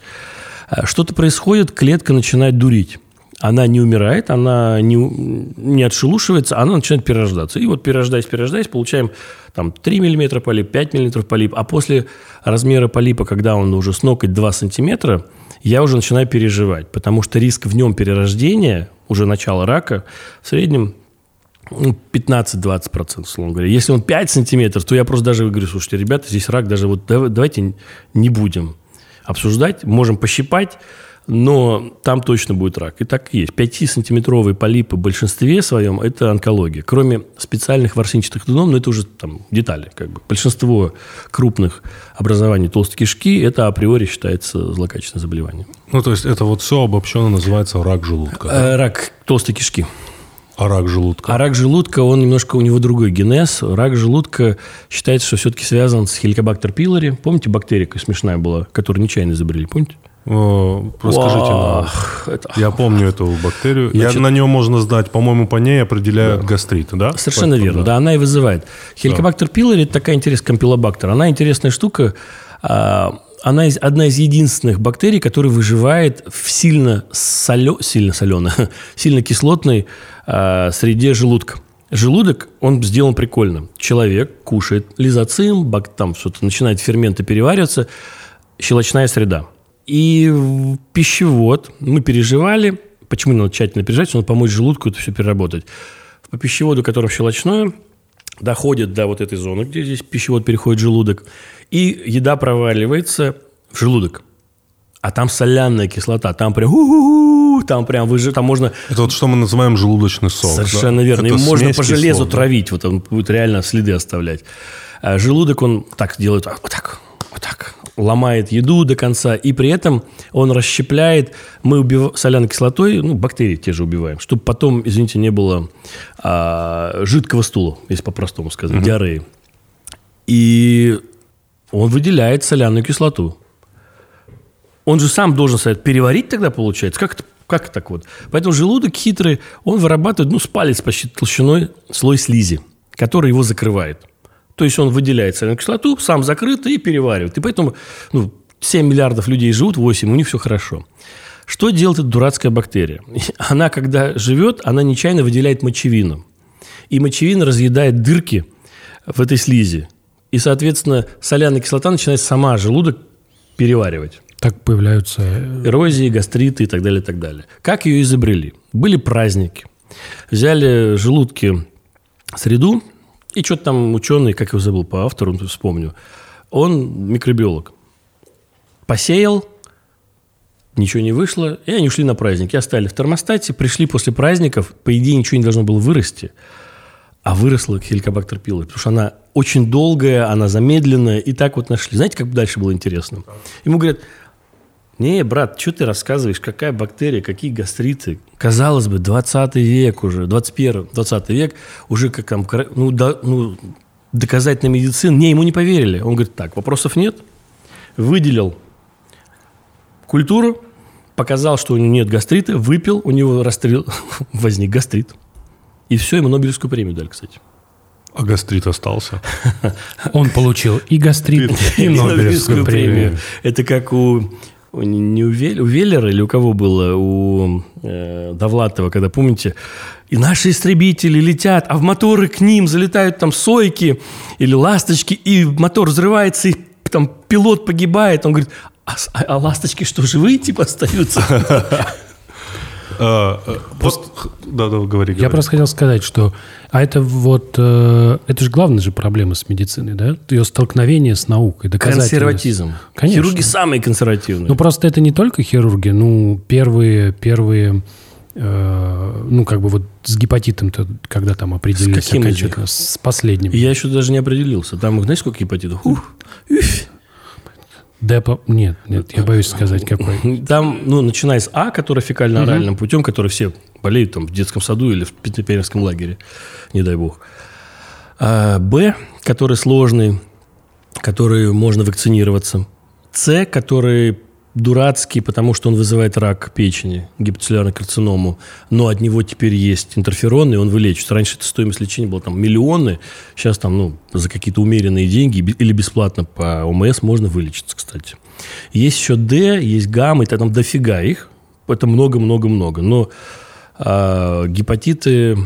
А, что-то происходит, клетка начинает дурить она не умирает, она не, не отшелушивается, она начинает перерождаться. И вот перерождаясь, перерождаясь, получаем там 3 мм полип, 5 мм полип. А после размера полипа, когда он уже с ноготь 2 сантиметра, я уже начинаю переживать, потому что риск в нем перерождения, уже начало рака, в среднем 15-20%, ну, условно говоря. Если он 5 сантиметров, то я просто даже говорю, слушайте, ребята, здесь рак, даже вот давайте не будем обсуждать, можем пощипать, но там точно будет рак. И так и есть. 5-сантиметровые полипы в большинстве своем – это онкология. Кроме специальных ворсинчатых дном, но это уже там детали. Как бы. Большинство крупных образований толстой кишки – это априори считается злокачественным заболеванием. Ну, то есть это вот все обобщенно называется рак желудка? Да? Э, рак толстой кишки. А рак желудка? А рак желудка, он немножко, у него другой генез. Рак желудка считается, что все-таки связан с хеликобактер пилори. Помните, бактерия смешная была, которую нечаянно изобрели, помните? О, Расскажите нам. Это- Я помню эту бактерию. Значит- я на нее можно сдать, по-моему, по ней определяют гастрит, да? Совершенно Поэтому верно, да. она и вызывает. Хеликобактер пилори – это такая интересная кампилобактер. Она интересная штука. а, Она из, одна из единственных бактерий, которая выживает в сильно, солё, сильно соленой, [LAUGHS] сильно кислотной а, среде желудка. Желудок, он сделан прикольно. Человек кушает лизоцим, бак, там что-то начинает ферменты перевариваться, щелочная среда. И пищевод мы переживали, почему надо тщательно переживать, надо помочь желудку это все переработать. По пищеводу, которым щелочное, доходит до вот этой зоны, где здесь пищевод переходит в желудок, и еда проваливается в желудок. А там соляная кислота, там прям там прям выжи, там можно Это вот что мы называем желудочный сок. Совершенно да? верно. Это Им можно по железу кислот, травить, вот он будет реально следы оставлять. А желудок он так делает, а, вот так, вот так, ломает еду до конца, и при этом он расщепляет. Мы убив... соляной кислотой, ну, бактерии те же убиваем, чтобы потом, извините, не было а, жидкого стула, если по-простому сказать, диареи. И он выделяет соляную кислоту. Он же сам должен сказать, переварить тогда получается? Как это, как так вот? Поэтому желудок хитрый, он вырабатывает, ну, с палец почти толщиной слой слизи, который его закрывает. То есть он выделяет соляную кислоту, сам закрыт и переваривает. И поэтому ну, 7 миллиардов людей живут, 8, у них все хорошо. Что делает эта дурацкая бактерия? [LAUGHS] Она, когда живет, она нечаянно выделяет мочевину. И мочевина разъедает дырки в этой слизи. И, соответственно, соляная кислота начинает сама желудок переваривать Так появляются... э, эрозии, гастриты и так далее, и так далее. Как ее изобрели? Были праздники. Взяли желудки среду, и что-то там ученый, как его забыл по автору, ну, вспомню, он микробиолог. Посеял, ничего не вышло, и они ушли на праздники. Оставили в термостате, пришли после праздников, по идее ничего не должно было вырасти, а выросла хеликобактер пилори, потому что она очень долгая, она замедленная, и так вот нашли. Знаете, как дальше было интересно? Ему говорят, не, брат, что ты рассказываешь, какая бактерия, какие гастриты? Казалось бы, 20 век уже, 21 20 век, уже как там, ну, да, ну, доказательная медицина. Не, ему не поверили. Он говорит, так, вопросов нет. Выделил культуру, показал, что у него нет гастрита, выпил, у него расстрел, [LAUGHS] возник гастрит. И все, ему Нобелевскую премию дали, кстати. А гастрит остался. Он получил и гастрит, [LAUGHS] и Нобелевскую премию. Это как у- не у, Вель- у Веллера или у кого было, у э, Довлатова, когда, помните, и наши истребители летят, а в моторы к ним залетают там сойки или ласточки, и мотор взрывается, и там пилот погибает. Он говорит, а, а- а ласточки что, живые типа остаются? [LAUGHS] А, а, вот- Да, да, говори. Я говори. просто хотел сказать, что... А это вот... э, это же главная же проблема с медициной, да? Ее столкновение с наукой. Консерватизм. Конечно. Хирурги самые консервативные. Ну, просто это не только хирурги. Ну, первые... первые э, ну, как бы вот с гепатитом-то, когда там определились каким из окончательно, с последним. Я еще даже не определился. Там, знаешь, сколько гепатитов? Ух. Депо... Нет, нет, я боюсь сказать, какой. [LAUGHS] Там, ну, начиная с А, который фекально-оральным путем, который все болеют там в детском саду или в пионерском лагере, не дай бог. А, Б, который сложный, который можно вакцинироваться. С, который дурацкий, потому что он вызывает рак печени, гипоцеллярную карциному, но от него теперь есть интерфероны, и он вылечивается. Раньше эта стоимость лечения была там миллионы, сейчас там, ну, за какие-то умеренные деньги или бесплатно по ОМС можно вылечиться, кстати. Есть еще Д, есть гамма, и там дофига их, это много-много-много, но а, гепатиты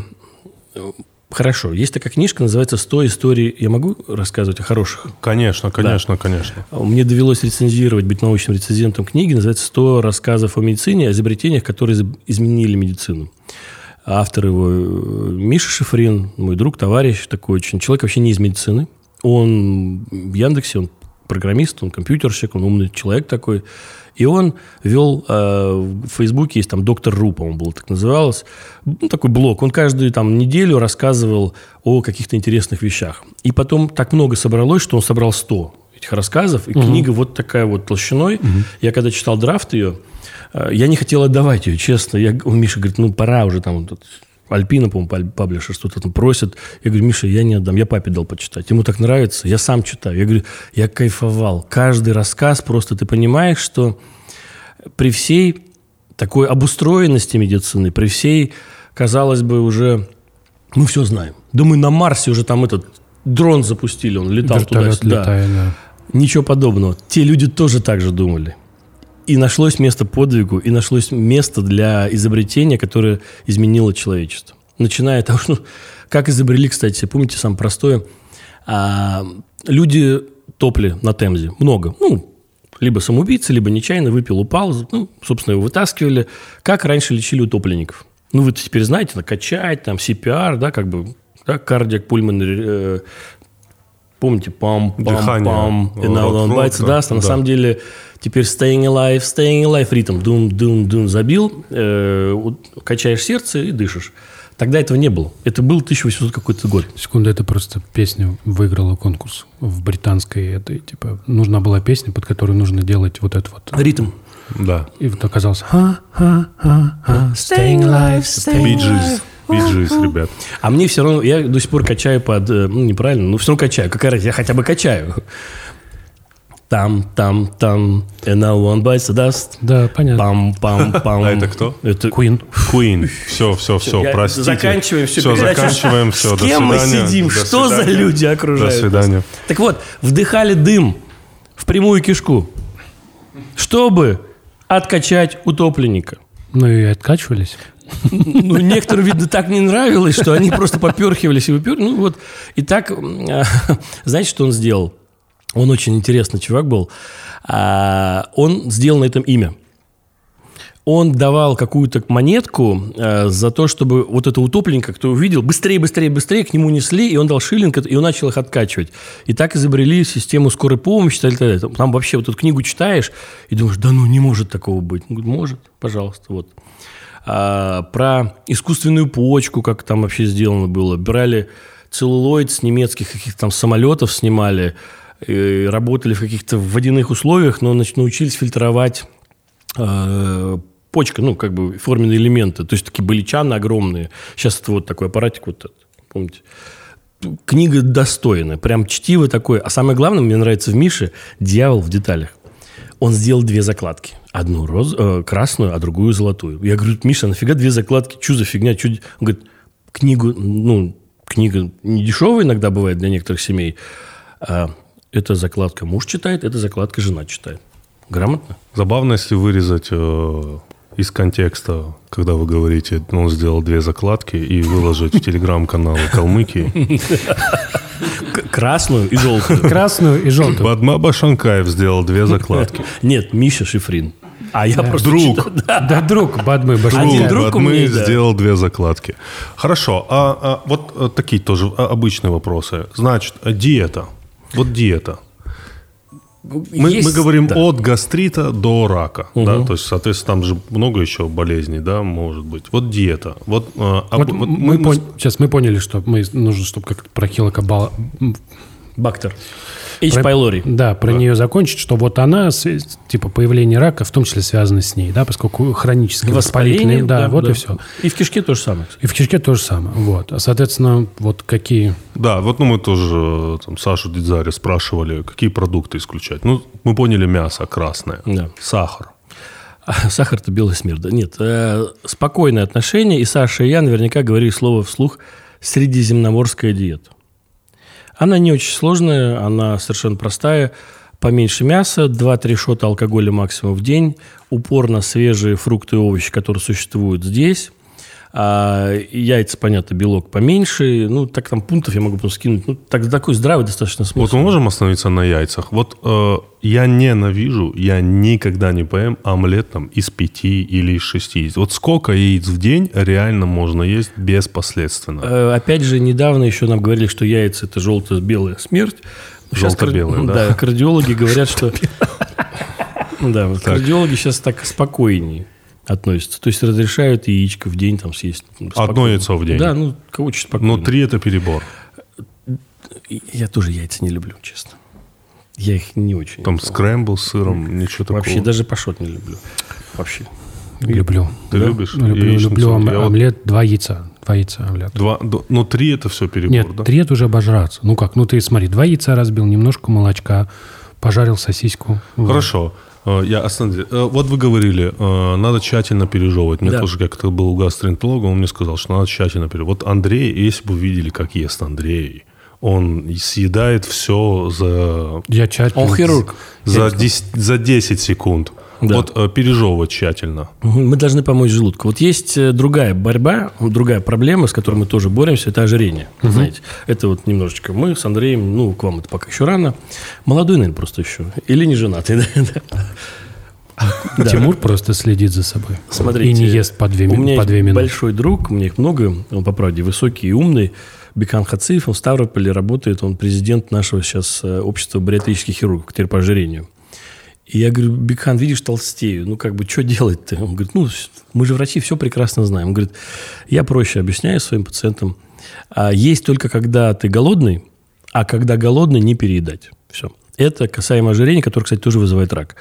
Хорошо. Есть такая книжка, называется «100 историй». Я могу рассказывать о хороших? Конечно, конечно, конечно. Мне довелось рецензировать, быть научным рецензентом книги. Называется «100 рассказов о медицине, о изобретениях, которые из- изменили медицину». Автор его э, Миша Шифрин, мой друг, товарищ такой очень. Человек вообще не из медицины. Он в Яндексе, он программист, он компьютерщик, он умный человек такой. И он вел э, в Фейсбуке, есть там доктор Ру, по-моему, был так называлось, ну, такой блог. Он каждую там неделю рассказывал о каких-то интересных вещах. И потом так много собралось, что он собрал 100 этих рассказов, и книга вот такая вот толщиной. Я когда читал драфт ее, э, я не хотел отдавать ее, честно. Я, Миша говорит, ну, пора уже там... вот Альпина, по-моему, паблишер что-то там просит. Я говорю, Миша, я не отдам, я папе дал почитать. Ему так нравится, я сам читаю. Я говорю, я кайфовал. Каждый рассказ просто, ты понимаешь, что при всей такой обустроенности медицины, при всей, казалось бы, уже мы все знаем. Да мы на Марсе уже там этот дрон запустили, он летал Вертолет туда-сюда. летает, да. Ничего подобного. Те люди тоже так же думали. И нашлось место подвигу, и нашлось место для изобретения, которое изменило человечество. Начиная от того, [LAUGHS] что... Как изобрели, кстати, помните, самое простое? А, люди топли на Темзе. Много. Ну, либо самоубийца, либо нечаянно выпил, упал. Ну, собственно, его вытаскивали. Как раньше лечили утопленников? Ну, вы теперь знаете, накачать, там, CPR, да, как бы, да, кардиак, пульмонный, э, помните, пам, пам, Дыхание, пам, э, и на он да, даст, а на да. самом деле теперь staying alive, staying alive, ритм, дум, дум, дум, забил, э, качаешь сердце и дышишь. Тогда этого не было. Это был 1800 какой-то год. Секунду, это просто песня выиграла конкурс в британской этой, типа, нужна была песня, под которую нужно делать вот это вот. Ритм. Да. И вот ха, staying alive, staying Bee Gees. Bee Gees, ребят. А мне все равно, я до сих пор качаю под, э, ну, неправильно, но все равно качаю. Какая разница, я хотя бы качаю. Там, там, там, another one bites the dust. Да, понятно. Пам, пам, [LAUGHS] пам. А это кто? Это Queen. Queen. Все, все, все, Я- простите. Заканчиваем все. Все, заканчиваем, все. С кем мы сидим? Что за люди окружают До свидания. нас? Так вот, вдыхали дым в прямую кишку, чтобы откачать утопленника. Ну и откачивались. Ну, некоторым, видно, так не нравилось, что они просто поперхивались и выпер... Ну, вот. И так, [LAUGHS] знаете, что он сделал? Он очень интересный чувак был. А, Он сделал на этом имя. Он давал какую-то монетку э, за то, чтобы вот это утопленника, кто увидел, быстрее, быстрее, быстрее к нему несли, и он дал шиллинг, и он начал их откачивать. И так изобрели систему скорой помощи. так далее. Там вообще вот эту книгу читаешь и думаешь, да ну не может такого быть. Он говорит, может, пожалуйста, вот. А, про искусственную почку, как там вообще сделано было. Брали целлулоид с немецких каких-то там самолетов, снимали, работали в каких-то водяных условиях, но научились фильтровать э, почка, ну, как бы форменные элементы. То есть такие были чаны огромные. Сейчас это вот такой аппаратик вот этот, помните? Книга достойная, прям чтиво такое. А самое главное, мне нравится в Мише дьявол в деталях. Он сделал две закладки. Одну роз, э, красную, а другую золотую. Я говорю, Миша, нафига две закладки? Что за фигня? Чё... Он говорит, книгу, ну, книга не дешевая иногда бывает для некоторых семей. А эта закладка муж читает, эта закладка жена читает. Грамотно? Забавно, если вырезать э, из контекста, когда вы говорите, ну, он сделал две закладки, и выложить в телеграм-канал Калмыкии. Красную и желтую. Красную и желтую. Бадма Башанкаев сделал две закладки. Нет, Миша Шифрин. А я просто Друг. читал- да. Да, друг, Бадмы, Один Башкирия. друг Бадмы умнее, да. сделал две закладки. Хорошо, а, а вот э, такие тоже а, обычные вопросы. Значит, а диета. Вот диета. Мы, Есть- мы говорим да. от гастрита до рака, да, то есть, соответственно, там же много еще болезней, да, может быть. Вот диета. Вот, э, а Вот вот мы, пон- Сейчас мы поняли, что мы нужно, чтобы как-то про хилокобала... Бактер. H. Про- пайлори. Да, про нее закончить, что вот она, типа, появление рака в том числе связано с ней, да, поскольку хронически воспалительный, да, вот и все. И в кишке то же самое. кстати. И в кишке то же самое, вот. А, соответственно, вот какие... Да, вот ну, мы тоже там, Сашу Дидзари спрашивали, какие продукты исключать. Ну, мы поняли мясо красное, Да. сахар. А Сахар-то белый смерть. Да нет, э, спокойное отношение. И Саша и я наверняка говорили слово вслух «средиземноморская диета». Она не очень сложная, она совершенно простая. Поменьше мяса, 2-3 шота алкоголя максимум в день, упор на свежие фрукты и овощи, которые существуют здесь. А яйца, понятно, белок поменьше. Ну, так там пунктов я могу просто скинуть. Ну, так, такой здравый достаточно смысл. Вот мы можем остановиться на яйцах. Вот э, я ненавижу, я никогда не поем омлет там из пяти или из шести яиц. Вот сколько яиц в день реально можно есть беспоследственно? Э, Опять же, недавно еще нам говорили, что яйца – это желто-белая смерть. Щас Желто-белая, кар- да. кардиологи говорят, [LAUGHS] что... Да, вот кардиологи сейчас так спокойнее относятся. То есть разрешают яичко в день там съесть. спокойно. Одно яйцо в день? Да, ну, очень спокойно. Но три это перебор. Я тоже яйца не люблю, честно. Я их не очень. Там люблю. скрэмбл с сыром, ничего такого. Вообще, даже пашот не люблю. Вообще. Люблю. Ты любишь? Люблю, яичницу? люблю ом- Я вот омлет, два яйца. Два яйца омлет. Два, ну, три это все перебор, Нет, да? три это уже обожраться. Ну как, ну ты смотри, два яйца разбил, немножко молочка, пожарил сосиску. Хорошо. Я остановлюсь. Э, Вот вы говорили, э, надо тщательно пережевывать. Мне Да. тоже как-то был у гастроэнтеролога, он мне сказал, что надо тщательно пережевывать. Вот Андрей, если бы вы видели, как ест Андрей, он съедает все за, Я тщательно... Он хирург. за, 10, за 10 секунд. Да. Вот э, пережевывать тщательно. Мы должны помочь желудку. Вот есть э, другая борьба, другая проблема, с которой мы тоже боремся, это ожирение. Знаете, это вот немножечко мы с Андреем, ну, к вам это пока еще рано. Молодой, наверное, просто еще. Или не женатый. [LAUGHS] да. Тимур просто следит за собой. Смотрите, И не ест по две, у меня по есть две минуты. большой друг, у меня их много, он, по правде, высокий и умный, Бекхан Хациев, он в Ставрополе работает, он президент нашего сейчас э, общества бариатрических хирургов, теперь по ожирению. И я говорю, Бекхан, видишь, толстею, ну как бы, что делать-то? Он говорит, ну, мы же врачи все прекрасно знаем. Он говорит, я проще объясняю своим пациентам, а есть только когда ты голодный, а когда голодный, не переедать. Все. Это касаемо ожирения, которое, кстати, тоже вызывает рак.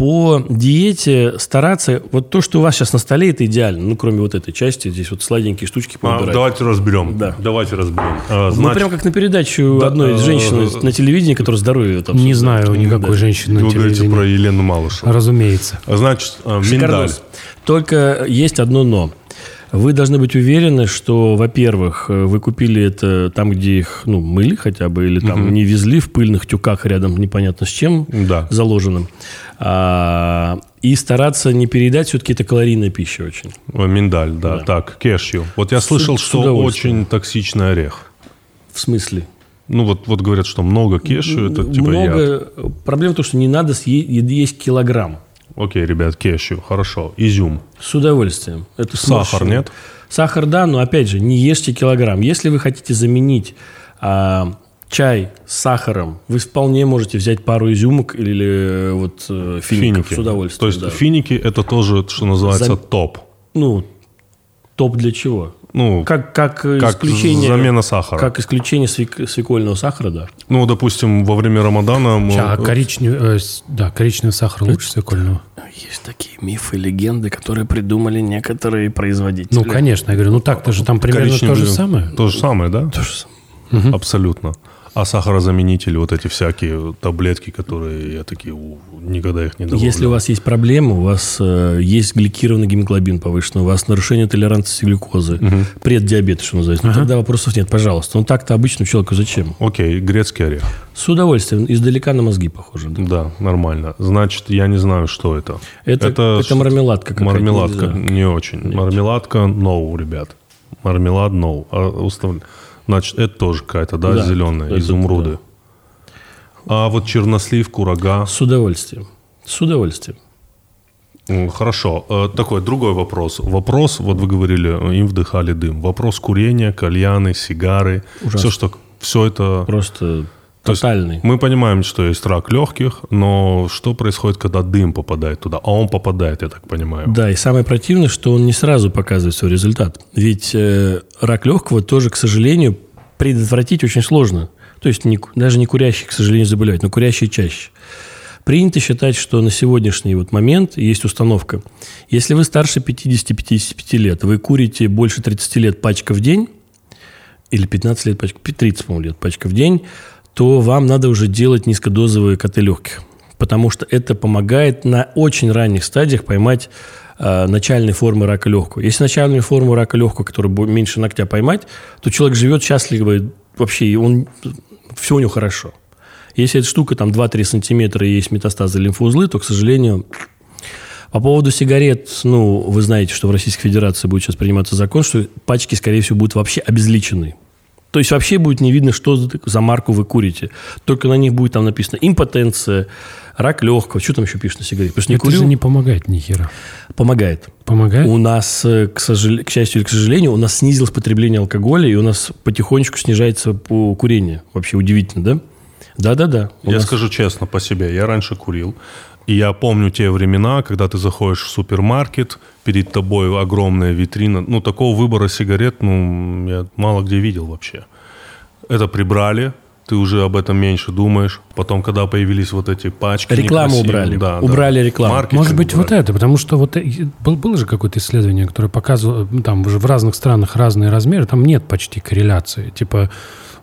По диете стараться... Вот то, что у вас сейчас на столе, это идеально. Ну, кроме вот этой части. Здесь вот сладенькие штучки А, давайте разберем. Да. Давайте разберем. А, значит, прям как на передачу Да, одной из э, женщин на телевидении, которая здоровье там Не знаю никакой Да. женщины вы на говорите телевидении. про Елену Малышеву. Разумеется. А, Значит, э, миндаль. Только есть одно но. Вы должны быть уверены, что, во-первых, э, вы купили это там, где их ну, мыли хотя бы, или там не везли в пыльных тюках рядом непонятно с чем Да. заложенным. А, и стараться не переедать, все-таки это калорийная пища очень. Миндаль, да. Да. Так, кешью. Вот я С- слышал, с что очень токсичный орех. В смысле? Ну, вот, вот говорят, что много кешью, это типа яд. Много... Проблема в том, что не надо съе- есть килограмм. Окей, ребят, кешью, хорошо. Изюм. С удовольствием. Это Сахар нет? Сахар, да, но опять же, не ешьте килограмм. Если вы хотите заменить а, чай с сахаром, вы вполне можете взять пару изюмок или э, вот э, фиников Финики. с удовольствием. То есть да. финики это тоже, что называется, Зам- топ. Ну, топ для чего? Ну, Как, как, э, как исключение... замена сахара. Как исключение свек- свекольного сахара, да. Ну, допустим, во время Рамадана... мы- А коричневый, э, да, коричневый сахар лучше свекольного. Есть такие мифы, легенды, которые придумали некоторые производители. Ну, конечно, я говорю, ну так-то же там примерно то коричневый- же самое. То же самое, да? То же самое. Абсолютно. А сахарозаменители, вот эти всякие таблетки, которые я такие, никогда их не добавлял. Если у вас есть проблемы, у вас э, есть гликированный гемоглобин повышенный, у вас нарушение толерантности глюкозы, преддиабет, что называется, ну, тогда вопросов нет, пожалуйста. Ну так-то обычному человеку зачем? Окей, грецкий орех. С удовольствием, издалека на мозги похоже. да. Да, нормально. Значит, я не знаю, что это. Это, это, ш- мармеладка какая-то. Мармеладка нельзя. не очень. Мармеладка no, ребят. Мармелад no. А устав- Значит, это тоже какая-то, да, Да, зеленая, это изумруды. А вот чернослив, курага. С удовольствием. С удовольствием. Хорошо. Э, Такой другой вопрос. Вопрос, вот вы говорили, э, им вдыхали дым. Вопрос курения, кальяны, сигары. Ужасно. Все, что... Все это... Просто То тотальный. Мы понимаем, что есть рак легких, но что происходит, когда дым попадает туда? А он попадает, я так понимаю. Да, и самое противное, что он не сразу показывает свой результат. Ведь э, рак легкого тоже, к сожалению, предотвратить очень сложно. То есть не, даже не курящие, к сожалению, заболевают, но курящие чаще. Принято считать, что на сегодняшний вот момент есть установка. Если вы старше 50-55 лет, вы курите больше 30 лет пачка в день, или 15 лет пачка, 30, по-моему, лет пачка в день, то вам надо уже делать низкодозовые КТ легких. Потому что это помогает на очень ранних стадиях поймать э, начальные формы рака легкого. Если начальную форму рака легкого, которая бо- меньше ногтя поймать, то человек живет счастливо, вообще, и он, все у него хорошо. Если эта штука там 2-3 сантиметра и есть метастазы лимфоузлы, то, к сожалению, по поводу сигарет, ну, вы знаете, что в Российской Федерации будет сейчас приниматься закон, что пачки, скорее всего, будут вообще обезличены. То есть вообще будет не видно, что за- марку вы курите. Только на них будет там написано импотенция, рак легкого. Что там еще пишут на сигарете? Потому что не Это курю, же не помогает ни хера. помогает. Помогает? У нас, э, к, сожал- к счастью или к сожалению, у нас снизилось потребление алкоголя, и у нас потихонечку снижается по курению. Вообще удивительно, да? Да-да-да. Я нас- скажу честно по себе, я раньше курил. И я помню те времена, когда ты заходишь в супермаркет, перед тобой огромная витрина. Ну, такого выбора сигарет, ну, я мало где видел вообще. Это прибрали, ты уже об этом меньше думаешь. Потом, когда появились вот эти пачки Рекламу убрали. да, да. Убрали рекламу. Маркетинг Может быть, вот убрали. это, потому что вот э, был- было же какое-то исследование, которое показывало, там уже в разных странах разные размеры, там нет почти корреляции. Типа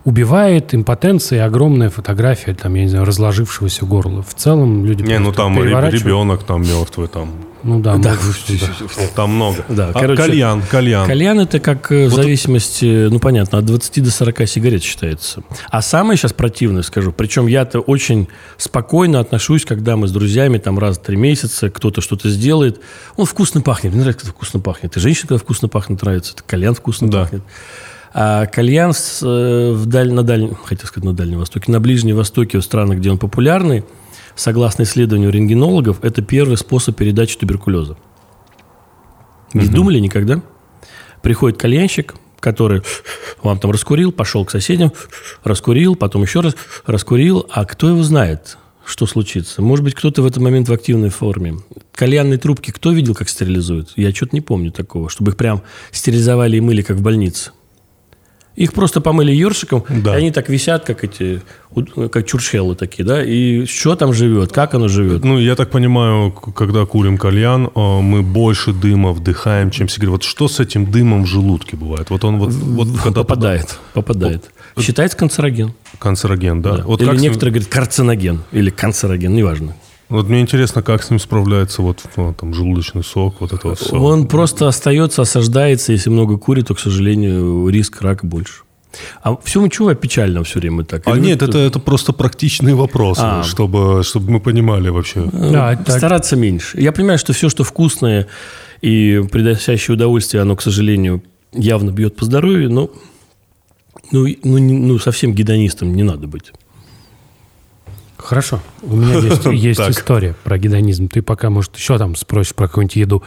убивает импотенция и огромная фотография, там, я не знаю, разложившегося горла. В целом люди Не, ну там ребенок там мертвый, там, Ну да, Да, может, там много. Да, А короче, кальян, кальян. Кальян это как э, в зависимости, ну понятно, от 20 до 40 сигарет считается. А самое сейчас противное скажу, причем я-то очень спокойно отношусь, когда мы с друзьями там раз в три месяца кто-то что-то сделает. Он вкусно пахнет. Мне нравится, когда вкусно пахнет. И женщина, когда вкусно пахнет, нравится. Это кальян вкусно Да. пахнет. А кальян с, э, в даль, на Дальнем, хотел сказать на Дальнем Востоке, на Ближнем Востоке, в странах, где он популярный, согласно исследованию рентгенологов, это первый способ передачи туберкулеза. Не думали никогда? Приходит кальянщик, который вам там раскурил, пошел к соседям, раскурил, потом еще раз раскурил, а кто его знает, что случится? Может быть, кто-то в этот момент в активной форме. Кальянные трубки кто видел, как стерилизуют? Я что-то не помню такого, чтобы их прям стерилизовали и мыли, как в больнице. Их просто помыли ёршиком, Да. и они так висят, как эти, как чурчхеллы такие, да? И что там живет, как оно живет? Ну, я так понимаю, когда курим кальян, э, мы больше дыма вдыхаем, чем сигарет. Вот что с этим дымом в желудке бывает? Вот он вот, вот когда Попадает, попадает. Считается канцероген. канцероген, да? Да. Вот или с некоторые говорят карциноген или канцероген, неважно. Вот мне интересно, как с ним справляется вот ну, там желудочный сок, вот это вот все. Он просто остается, осаждается, если много курит, то, к сожалению, риск рака больше. А все чего печально все время так? А Или нет, вы- это, это просто практичные вопросы, А. чтобы, чтобы мы понимали вообще. Да, это- стараться меньше. Я понимаю, что все, что вкусное и приносящее удовольствие, оно, к сожалению, явно бьет по здоровью, но ну, ну, ну, совсем гедонистом не надо быть. Хорошо. У меня [LAUGHS] есть, есть история про гедонизм. Ты пока, может, еще там спросишь про какую-нибудь еду.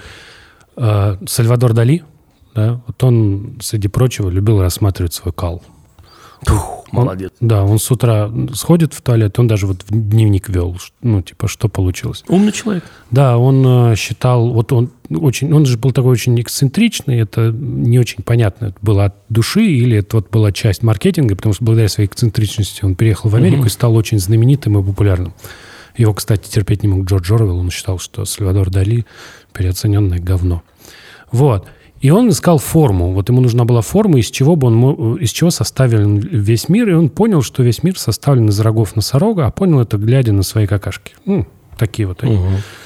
Э, Сальвадор Дали, да, вот он, среди прочего, любил рассматривать свой кал. Он- Молодец. Да, он с утра сходит в туалет, он даже вот в дневник вел, ну, типа, что получилось. Умный человек. Да, он э, считал, вот он очень, он же был такой очень эксцентричный, это не очень понятно, это было от души или это вот была часть маркетинга, потому что благодаря своей эксцентричности он переехал в Америку и стал очень знаменитым и популярным. Его, кстати, терпеть не мог Джордж Орвелл, он считал, что Сальвадор Дали переоцененное говно. Вот. И он искал форму. Вот ему нужна была форма, из чего бы он из чего составлен весь мир. И он понял, что весь мир составлен из рогов носорога, а понял это, глядя на свои какашки. Ну, такие вот они.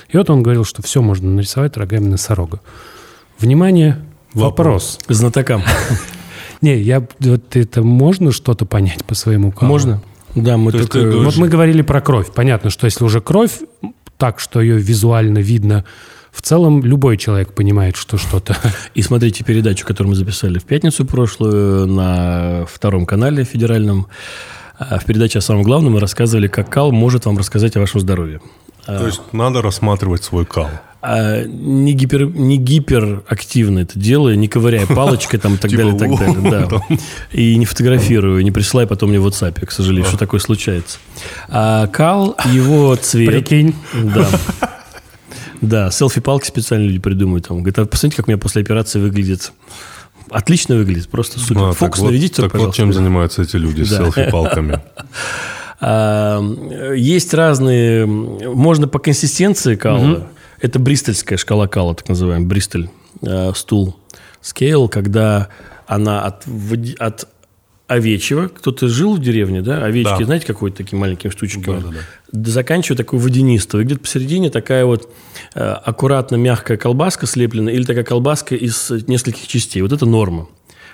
И вот он говорил, что все можно нарисовать рогами носорога. Внимание, вопрос. Знатокам. [LAUGHS] Не, я вот это можно что-то понять по своему калу? Можно? Да, мы только... Вот мы говорили про кровь. Понятно, что если уже кровь, так, что ее визуально видно, в целом любой человек понимает, что что-то... И смотрите передачу, которую мы записали в пятницу прошлую на втором канале федеральном. А В передаче о самом главном мы рассказывали, как Кал может вам рассказать о вашем здоровье. То есть надо рассматривать свой кал. А не, гипер, не гиперактивно это делаю, не ковыряя палочкой там, и так [LAUGHS] Типа, далее, и так далее. Да. [LAUGHS] И не фотографирую, не присылай потом мне в WhatsApp, к сожалению, что такое случается. А кал, его цвет... Прикинь. Да. [LAUGHS] Да, селфи-палки специально люди придумывают. Там. Говорят, а посмотрите, как у меня после операции выглядит. Отлично выглядит, просто супер. А, так Фокус вот- наведите, Так вот чем занимаются эти люди с селфи-палками. [LAUGHS] А, Есть разные... Можно по консистенции кала. Это бристольская шкала кала, так называемая, Бристоль э, стул. Скейл, когда она от, от овечьего, кто-то жил в деревне, да, овечки, Да. знаете, какой-то такими маленькими штучками, да, заканчивая такой водянистого. И где-то посередине такая вот э, аккуратно мягкая колбаска слепленная или такая колбаска из нескольких частей. Вот это норма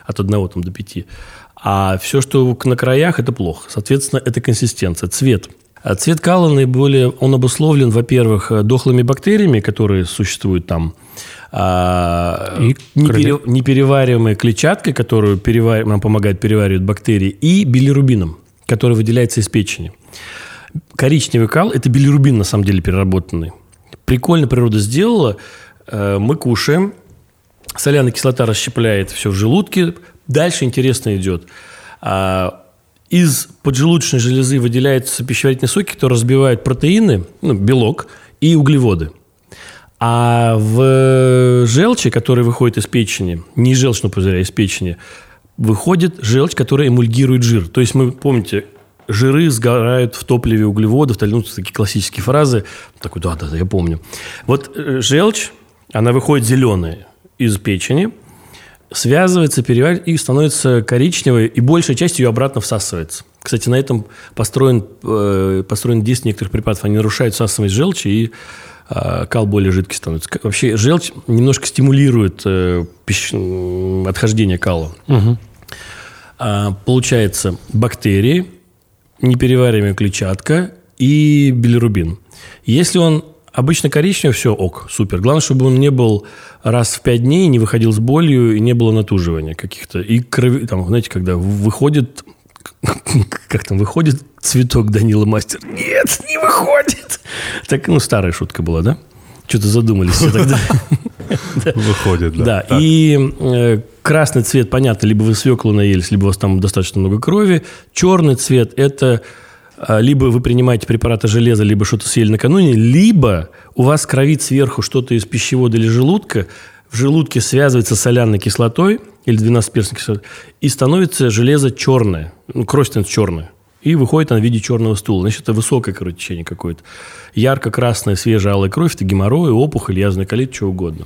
от одного там, до пяти. А все, что на краях, это плохо. Соответственно, это консистенция, цвет. А Цвет кала наиболее, он обусловлен, во-первых, э, дохлыми бактериями, которые существуют там, а, И непере- неперевариваемой клетчаткой, которую перевар- нам помогает переваривать бактерии, и билирубином, который выделяется из печени. Коричневый кал – это билирубин, на самом деле, переработанный. Прикольно природа сделала. Э, Мы кушаем, соляная кислота расщепляет все в желудке. Дальше интересно идет. А, Из поджелудочной железы выделяются пищеварительные соки, которые разбивают протеины, ну, белок и углеводы. А в желчи, которая выходит из печени, не желчного пузыря, а из печени, выходит желчь, которая эмульгирует жир. То есть мы, помните, жиры сгорают в топливе углеводов, так, ну, такие классические фразы. Такой, да, да, да, я помню. Вот э, желчь, она выходит зеленая из печени, связывается, переваривается и становится коричневой, и большая часть ее обратно всасывается. Кстати, на этом построен, э, построен действие некоторых препаратов. Они нарушают всасываемость желчи, и кал более жидкий становится. Вообще желчь немножко стимулирует э, пищ... отхождение кала. Угу. А, получается бактерии, неперевариваемая клетчатка и билирубин. Если он обычно коричневый, все ок, супер. Главное, чтобы он не был раз в пять дней, не выходил с болью и не было натуживания каких-то. И крови, там, знаете, когда выходит [LAUGHS] как там выходит цветок Данила Мастер? Нет, не выходит. Так, ну, старая шутка была, да? Что-то задумались все тогда. [LAUGHS] Выходит, да. Да, и э, красный цвет, понятно, либо вы свеклу наелись, либо у вас там достаточно много крови. Черный цвет – это э, либо вы принимаете препараты железа, либо что-то съели накануне, либо у вас кровит сверху что-то из пищевода или желудка, в желудке связывается с соляной кислотой или 12-перстной кислотой, и становится железо черное, ну, кровь становится черная. И выходит она в виде черного стула. Значит, это высокое кровотечение какое-то. Ярко-красная, свежая алая кровь – это геморрой, опухоль, язвенный колит, что угодно.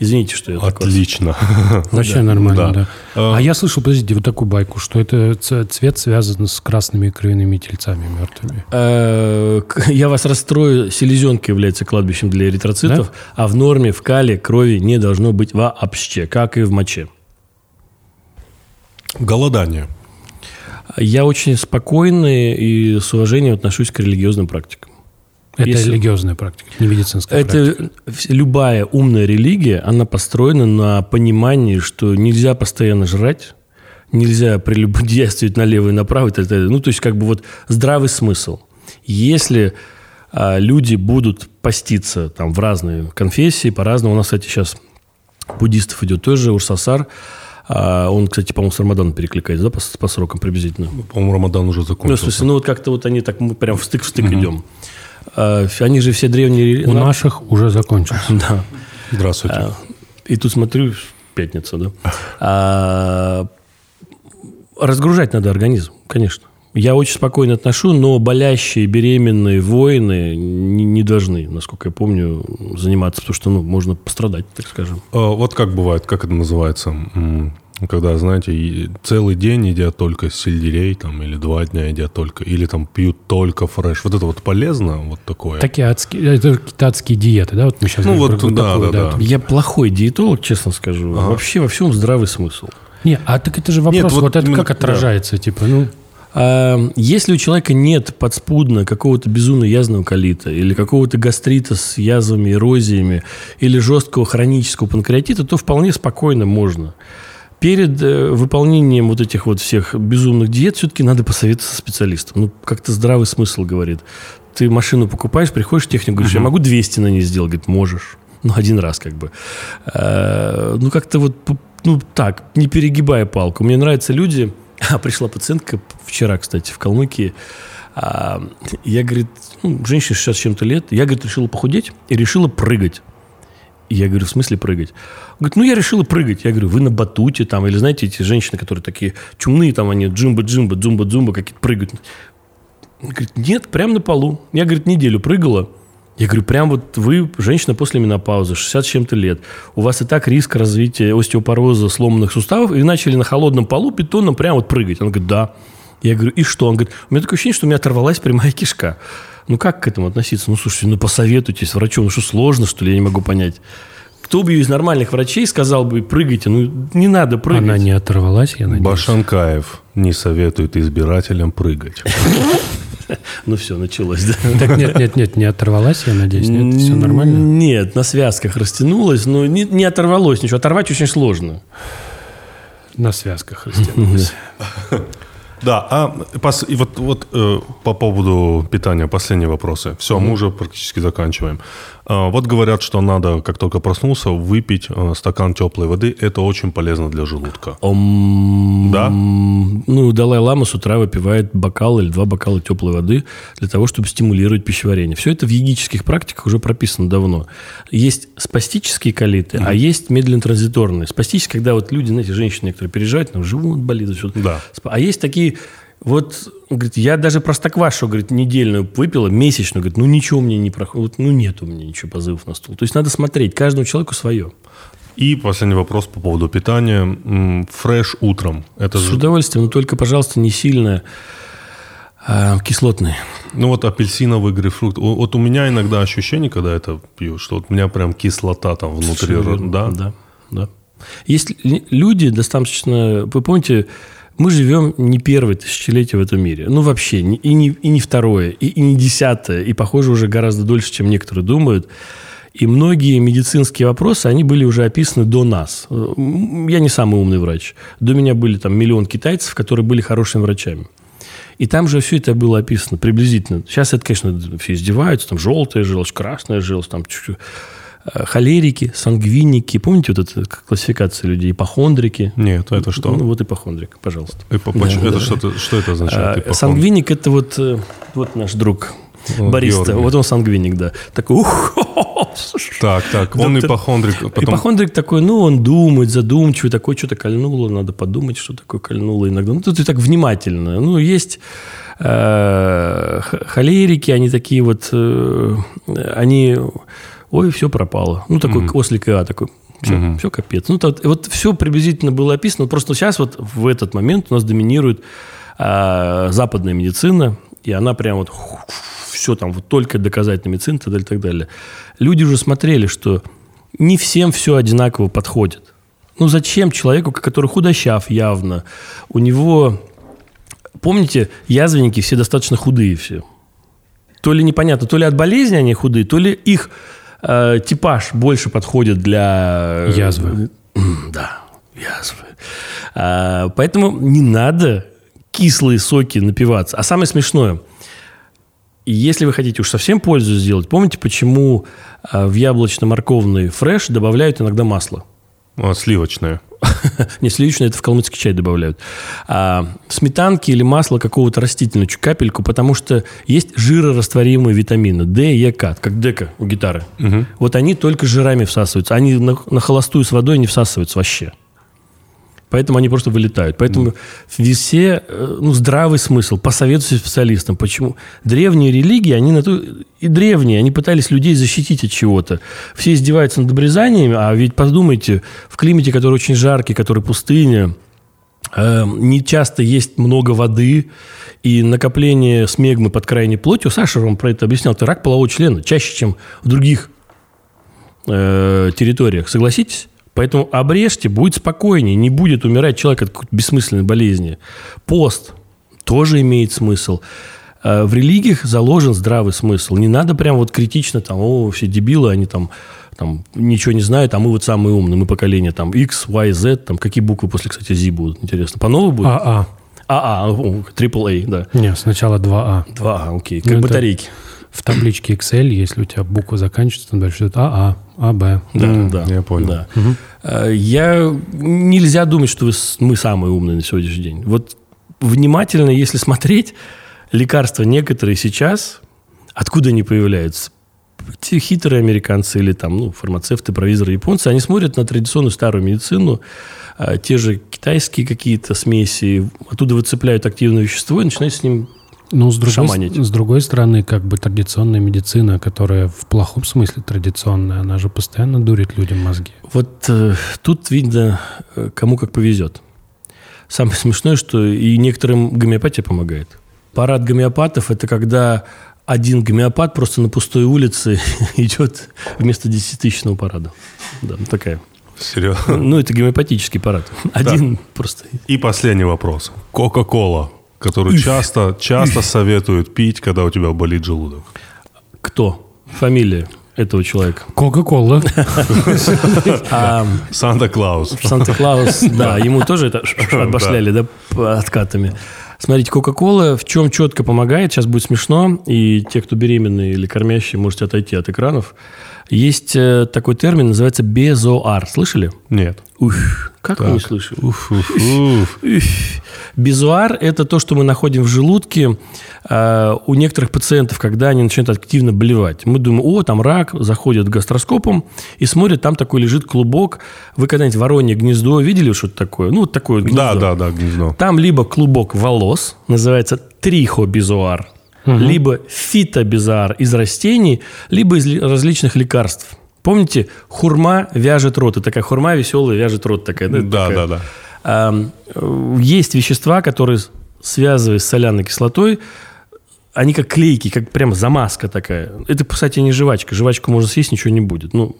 Извините, что я так Отлично. [LAUGHS] Вообще нормально, да. А я слышал, подождите, вот такую байку, что это цвет связан с красными кровяными тельцами мертвыми. Э, [LAUGHS] Я вас расстрою. Селезенка является кладбищем для эритроцитов, а в норме в кале крови не должно быть вообще, как и в моче. Голодание. Я очень спокойный и с уважением отношусь к религиозным практикам. Это Если- религиозная практика, не медицинская практика. Это вс- любая умная религия, она построена на понимании, что нельзя постоянно жрать, нельзя прелюбодействовать налево и направо и так далее. Ну, то есть, как бы вот здравый смысл. Если а, люди будут поститься там в разные конфессии, по-разному. У нас, кстати, сейчас буддистов идет тоже Урсасар. А, он, кстати, по-моему, с Рамаданом перекликается, да, по, по срокам приблизительно. По-моему, Рамадан уже Ну, в закончился. смысле, ну вот как-то вот они так мы прям в стык в стык идем. А, они же все древние... У наших уже закончился. Да. Здравствуйте. А, И тут смотрю, пятница, да. А, разгружать надо организм, конечно. Я очень спокойно отношу, но болящие, беременные воины не, не должны, насколько я помню, заниматься, потому что ну, можно пострадать, так скажем. А, Вот как бывает, как это называется? Когда, знаете, целый день едят только сельдерей, там, или два дня едят только, или там пьют только фреш. Вот это вот полезно, вот такое? Такие адские, это какие-то адские диеты, да? Вот мы сейчас Ну, вот, про да, такое, да, да. Я плохой диетолог, честно скажу. Вообще во всем здравый смысл. Не, а так это же вопрос, Нет, вот, вот это именно- как отражается, типа, ну... А, Если у человека нет подспудно какого-то безумно язвенного колита или какого-то гастрита с язвами, эрозиями или жесткого хронического панкреатита, то вполне спокойно можно. Перед э, выполнением вот этих вот всех безумных диет все-таки надо посоветоваться со специалистом. Ну, как-то здравый смысл говорит. Ты машину покупаешь, приходишь в технику, говоришь, я могу 200 на ней сделать? Говорит, можешь. Ну, один раз как бы. Э, Ну, как-то вот, ну, так, не перегибая палку. Мне нравятся люди... [LAUGHS] А, пришла пациентка вчера, кстати, в Калмыкии. А, я, говорит, ну, женщине 60 с чем-то лет. Я, говорит, решила похудеть и решила прыгать. Я говорю, в смысле прыгать? Говорит, ну, я решила прыгать. Я говорю, вы на батуте там, или знаете, эти женщины, которые такие чумные, там они джимба-джимба, дзумба-дзумба какие-то прыгают. Он говорит, нет, прямо на полу. Я, говорит, неделю прыгала. Я говорю, прям вот вы, женщина после менопаузы, 60 с чем-то лет, у вас и так риск развития остеопороза сломанных суставов, и начали на холодном полу бетонном прям вот прыгать. Он говорит, да. Я говорю, и что? Он говорит, у меня такое ощущение, что у меня оторвалась прямая кишка. Ну, как к этому относиться? Ну, слушайте, ну, посоветуйтесь с врачом. Ну, что, сложно, что ли? Я не могу понять. Кто бы из нормальных врачей сказал бы, прыгайте, ну, не надо прыгать. Она не оторвалась, я надеюсь. Башанкаев не советует избирателям прыгать. [LAUGHS] Ну, все, началось, да? Так нет, нет, нет, не оторвалась, я надеюсь, нет, все нормально? Нет, на связках растянулось, но не, не оторвалось ничего. Оторвать очень сложно. На связках растянулась. [LAUGHS] Да, а пос- и вот, вот э, по поводу питания последние вопросы. Все, мы уже практически заканчиваем. А, вот говорят, что надо, как только проснулся, выпить э, стакан теплой воды. Это очень полезно для желудка. Ом, Да? Ну, Далай-Лама с утра выпивает бокал или два бокала теплой воды для того, чтобы стимулировать пищеварение. Все это в йогических практиках уже прописано давно. Есть спастические колиты, а есть медленно-транзиторные. Спастические, когда вот люди, знаете, женщины некоторые переезжают, там живот болит. Да. А есть такие... Вот, говорит, я даже простоквашу, говорит, недельную выпила, месячную, говорит, ну ничего мне не проходит, ну нет у меня ничего позывов на стул. То есть надо смотреть, каждому человеку свое. И последний вопрос по поводу питания. Фреш утром. Это С же, удовольствием, но только, пожалуйста, не сильно а, кислотный. ну вот апельсиновый грейпфрут. Вот у меня иногда ощущение, когда это пью, что вот у меня прям кислота там внутри. Да? Да, да. Есть люди достаточно... Вы помните, мы живем не первое тысячелетие в этом мире. Ну, вообще, и не, и не второе, и, и не десятое. И, похоже, уже гораздо дольше, чем некоторые думают. И многие медицинские вопросы, они были уже описаны до нас. Э, Я не самый умный врач. До меня были там миллион китайцев, которые были хорошими врачами. И там же все это было описано приблизительно. Сейчас это, конечно, все издеваются. Там желтая желчь, красная желчь, там чуть-чуть. Э, холерики, сангвиники. Помните вот эта классификация людей? Ипохондрики. Нет, это что? Ну, вот ипохондрик, пожалуйста. Эпо- Да, это да. что-то, что это означает? А, Ипохонд- Сангвиник – это вот, э, вот наш друг Вот. Георгий. Вот он сангвиник, да. Такой, ух, Так, так, он Доктор- ипохондрик. Потом... Ипохондрик такой, ну, он думает, задумчивый, такой, что-то кольнуло, надо подумать, что такое кольнуло иногда. Ну, тут и так внимательно. Ну, есть э, холерики, они такие вот, э, они, ой, все пропало. Ну, такой ослик Иа такой, все, все капец. Ну, так, вот все приблизительно было описано. Просто сейчас вот в этот момент у нас доминирует э, западная медицина, и она прям вот все там, вот только доказательная медицина так далее, и так далее. Люди уже смотрели, что не всем все одинаково подходит. Ну, зачем человеку, который худощав явно, у него... Помните, язвенники все достаточно худые все. То ли непонятно, то ли от болезни они худые, то ли их э, типаж больше подходит для... э, Язвы. [CLEARS THROAT] Да, язвы. А, поэтому не надо кислые соки напиваться. А самое смешное, если вы хотите уж совсем пользу сделать, помните, почему а, в яблочно-морковный фреш добавляют иногда масло? А, сливочное. [LAUGHS] Не сливочное, это в калмыцкий чай добавляют. А, сметанки или масло какого-то растительного, капельку, потому что есть жирорастворимые витамины D, Е, К, как дека у гитары. Вот они только жирами всасываются. Они на, на холостую с водой не всасываются вообще. Поэтому они просто вылетают. Поэтому все, э, ну, здравый смысл, посоветуйте специалистам. Почему? Древние религии, они на то и древние, они пытались людей защитить от чего-то. Все издеваются над обрезаниями, а ведь подумайте, в климате, который очень жаркий, который пустыня, э, не часто есть много воды, и накопление смегмы под крайней плотью, Саша вам про это объяснял, это рак полового члена, чаще, чем в других э, территориях. Согласитесь? Поэтому обрежьте, будет спокойнее, не будет умирать человек от какой-то бессмысленной болезни. Пост тоже имеет смысл. Э, В религиях заложен здравый смысл. Не надо прям вот критично там, о, все дебилы, они там, там ничего не знают, а мы вот самые умные, мы поколение там X, Y, Z, там какие буквы после, кстати, Z будут, интересно. По новой будет? АА. А, а, о, triple A, да. Не, сначала 2А. Два, а, окей, Ну, как это- батарейки. В табличке Excel, если у тебя буква заканчивается, там дальше идет АА, АБ. Да, М, да. я понял. Да. Э, Я... Нельзя думать, что мы самые умные на сегодняшний день. Вот внимательно, если смотреть, лекарства некоторые сейчас, откуда они появляются? Те хитрые американцы или там, ну, фармацевты, провизоры японцы, они смотрят на традиционную старую медицину, а, те же китайские какие-то смеси, оттуда выцепляют активное вещество и начинают с ним Ну, с другой, Шаманить. с другой стороны, как бы традиционная медицина, которая в плохом смысле традиционная, она же постоянно дурит людям мозги. Вот э, тут видно, э, кому как повезет. Самое [LAUGHS] смешное, что и некоторым гомеопатия помогает. Парад гомеопатов – это когда один гомеопат просто на пустой улице [LAUGHS] идет вместо десятитысячного парада. Да, ну, такая. Серьезно. Ну, это гомеопатический парад. [LAUGHS] Один просто. И последний вопрос. Кока-кола, которую [LAUGHS] часто, часто советуют пить, когда у тебя болит желудок. Кто? Фамилия этого человека. Кока-кола. [LAUGHS] А Санта-Клаус. Санта-Клаус, [LAUGHS] да, ему тоже это отбашляли, да, откатами. Смотрите, Кока-Кола в чем четко помогает, сейчас будет смешно, и те, кто беременные или кормящие, можете отойти от экранов. Есть э, такой термин, называется безоар. Слышали? Нет. Ух, как вы не слышали? Уф, уф, уф. Ух. Безуар – это то, что мы находим в желудке э, у некоторых пациентов, когда они начинают активно блевать. Мы думаем, о, там рак, заходят гастроскопом и смотрят, там такой лежит клубок. Вы когда-нибудь воронье гнездо видели что-то такое? Ну, вот такое вот Да, гнездо. да, да, гнездо. Там либо клубок волос, называется трихобизуар, либо фитобизуар из растений, либо из ли- различных лекарств. Помните, хурма вяжет рот. Это такая хурма веселая вяжет рот такая. Да, Да, такая. да, да. А, есть вещества, которые, связываясь с соляной кислотой, они как клейки, как прям замазка такая. Это, кстати, не жвачка. Жвачку можно съесть, ничего не будет. Ну,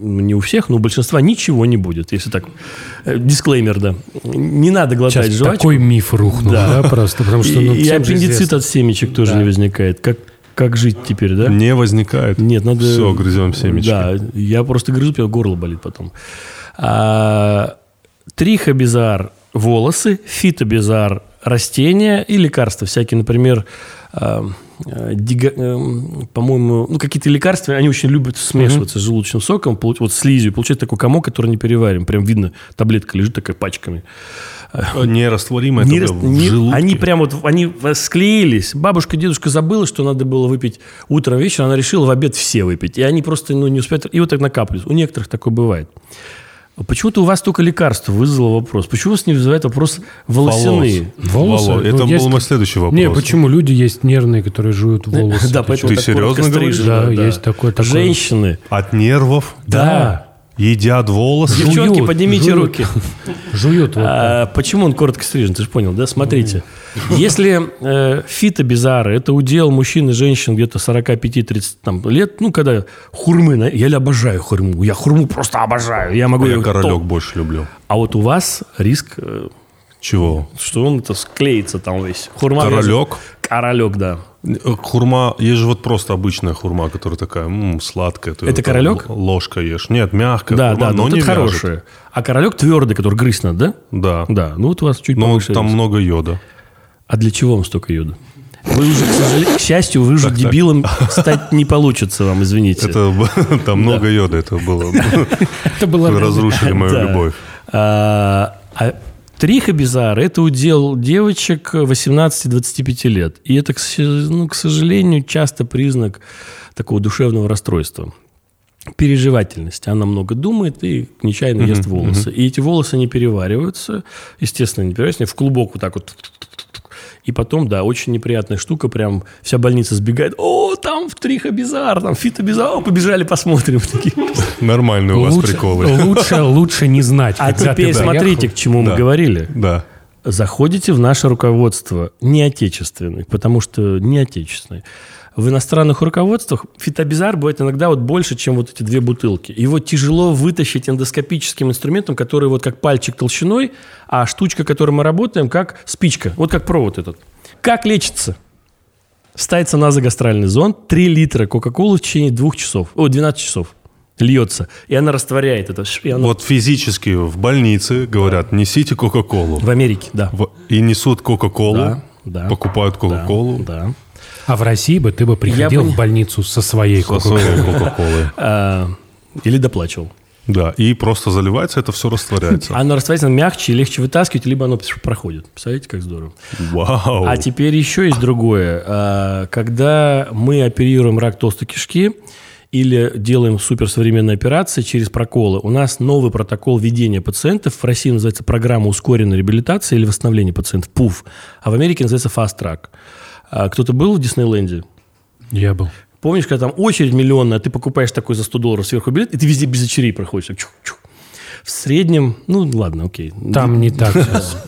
не у всех, но у большинства ничего не будет, если так. Э, Дисклеймер, да. Не надо глотать Сейчас жвачку. такой миф рухнул, Да. да, просто, потому что, ну, и, аппендицит от семечек тоже Да. не возникает. Как, как жить теперь, да? Не возникает. Нет, надо... Все, грызем семечки. Да, я просто грызу, у меня горло болит потом. А, трихобизар – волосы, фитобизар – растения и лекарства всякие, например, дига- эм, по-моему, ну, какие-то лекарства, они очень любят смешиваться с желудочным соком, вот слизью, получается такой комок, который не переварим. Прям видно, таблетка лежит такая пачками. Э, Нерастворимое Не рас- в не- желудке. они прям вот, они склеились. Бабушка, дедушка забыла, что надо было выпить утром, вечером. Она решила в обед все выпить. И они просто ну, не успеют. И вот так накапливаются. У некоторых такое бывает. Почему-то у вас только лекарства вызвало вопрос. Почему вас не вызывает вопрос волосяные? Волосы? Волос. Ну, Это есть- был мой следующий вопрос. Не, почему люди есть нервные, которые жуют [LAUGHS] волосы? Да, поэтому Ты серьезно говоришь? Да, есть такое. Женщины. От нервов Да. Едят волосы. Жуют, Девчонки, поднимите жуют. руки. [LAUGHS] Жуют вот А, почему он коротко стрижен? Ты же понял, да? Смотрите. Если э, фитобизары – это удел мужчин и женщин где-то 45-30 там, лет, ну, когда хурмы, я обожаю хурму, я хурму просто обожаю. Я могу Я её королек топ. больше люблю. А вот у вас риск, э, Чего? что он это склеится там весь. Хурма Королек? Королек, да. Э, Хурма, есть же вот просто обычная хурма, которая такая м, сладкая. Ты Это королек? Ложка ешь. Нет, мягкая Да, хурма, да, но вот не хорошее. А королек твердый, который грызть надо, да? Да. Да, ну вот у вас чуть Но повыше там риск. много йода. А для чего вам столько йода? Вы уже, к, сожалению, к счастью, вы уже дебилом стать не получится вам, извините. Это [LAUGHS] там много йода, это было. [LAUGHS] это было... Вы разрушили [LAUGHS] мою любовь. А, трихобизар – это удел девочек 18-25 лет. И это, ну, к сожалению, часто признак такого душевного расстройства. Переживательность. Она много думает и нечаянно ест волосы. И эти волосы не перевариваются. Естественно, не перевариваются. В клубок вот так вот и потом, да, очень неприятная штука, прям вся больница сбегает. О, там в трихобизар, там фитобизар, О, побежали посмотрим. Нормальные у вас Лучше, приколы. лучше, лучше не знать, А теперь смотрите, к чему мы говорили. Да. Заходите в наше руководство не отечественное, потому что не отечественное. В иностранных руководствах фитобизар бывает иногда вот больше, чем вот эти две бутылки. Его тяжело вытащить эндоскопическим инструментом, который вот как пальчик толщиной, а штучка, которой мы работаем, как спичка, вот как провод этот. Как лечится? Ставится назогастральный зонд, 3 литра Кока-Колы в течение 2 часов, о, 12 часов льется, и она растворяет это. И она- Вот физически в больнице говорят, несите Кока-Колу. В Америке, да. В- И несут Кока-Колу, Да, да. покупают Да, Кока-Колу. Да. А в России бы ты бы приходил в больницу со своей со кока своей Кока-Колы. [LAUGHS] А, или доплачивал. Да, и просто заливается, это все растворяется. Оно растворяется мягче и легче вытаскивать, либо оно проходит. Представляете, как здорово. Вау. А теперь еще есть другое. А, Когда мы оперируем рак толстой кишки или делаем суперсовременные операции через проколы, у нас новый протокол ведения пациентов. В России называется программа ускоренной реабилитации или восстановления пациентов, ПУФ. А в Америке называется Fast Track. А Кто-то был в Диснейленде? Я был. Помнишь, когда там очередь миллионная, ты покупаешь такой за 100 долларов сверху билет, и ты везде без очередей проходишь. так чух-чух. В среднем, ну ладно, окей. Там не так.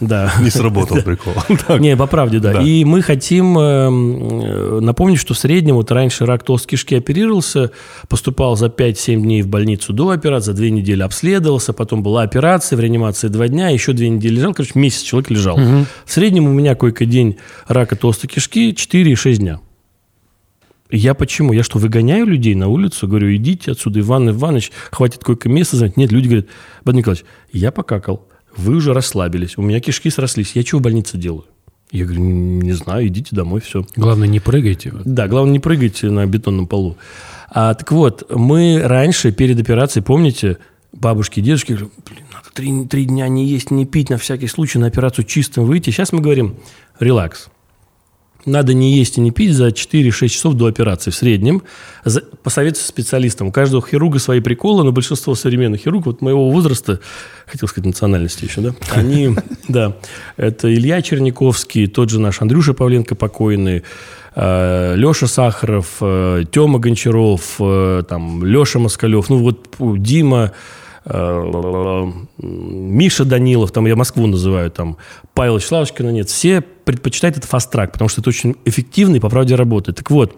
Да. [LAUGHS] Не сработал прикол. [LAUGHS] Не, по правде, да. И мы хотим э, э, напомнить, что в среднем вот раньше рак толстой кишки оперировался, поступал за 5-7 дней в больницу до операции, за 2 недели обследовался, потом была операция, в реанимации 2 дня, еще 2 недели лежал. Короче, месяц человек лежал. В среднем у меня койко-день рака толстой кишки 4-6 дня. Я почему? Я что, выгоняю людей на улицу? Говорю, идите отсюда, Иван Иванович, хватит койко-место занять. Нет, люди говорят, Бад Николаевич, я покакал, вы уже расслабились, у меня кишки срослись, я чего в больнице делаю? Я говорю, не знаю, идите домой, все. Главное, не прыгайте. Да, главное, не прыгайте на бетонном полу. А, так вот, мы раньше, перед операцией, помните, бабушки и дедушки говорят, блин, надо три, три дня не есть, не пить, на всякий случай на операцию чистым выйти. Сейчас мы говорим, релакс. Надо не есть и не пить за 4-6 часов до операции в среднем. За, посоветуйся специалистам. У каждого хирурга свои приколы, но большинство современных хирургов вот моего возраста, хотел сказать национальности еще, да, они, [LAUGHS] да, это Илья Черниковский, тот же наш Андрюша Павленко покойный, э, Леша Сахаров, э, Тёма Гончаров, э, там, Леша Москалев, ну вот Дима, Миша Данилов, там я Москву называю, там Павел Вячеславович нет, все предпочитают это фаст-трак, потому что это очень эффективно и по правде работает. Так вот,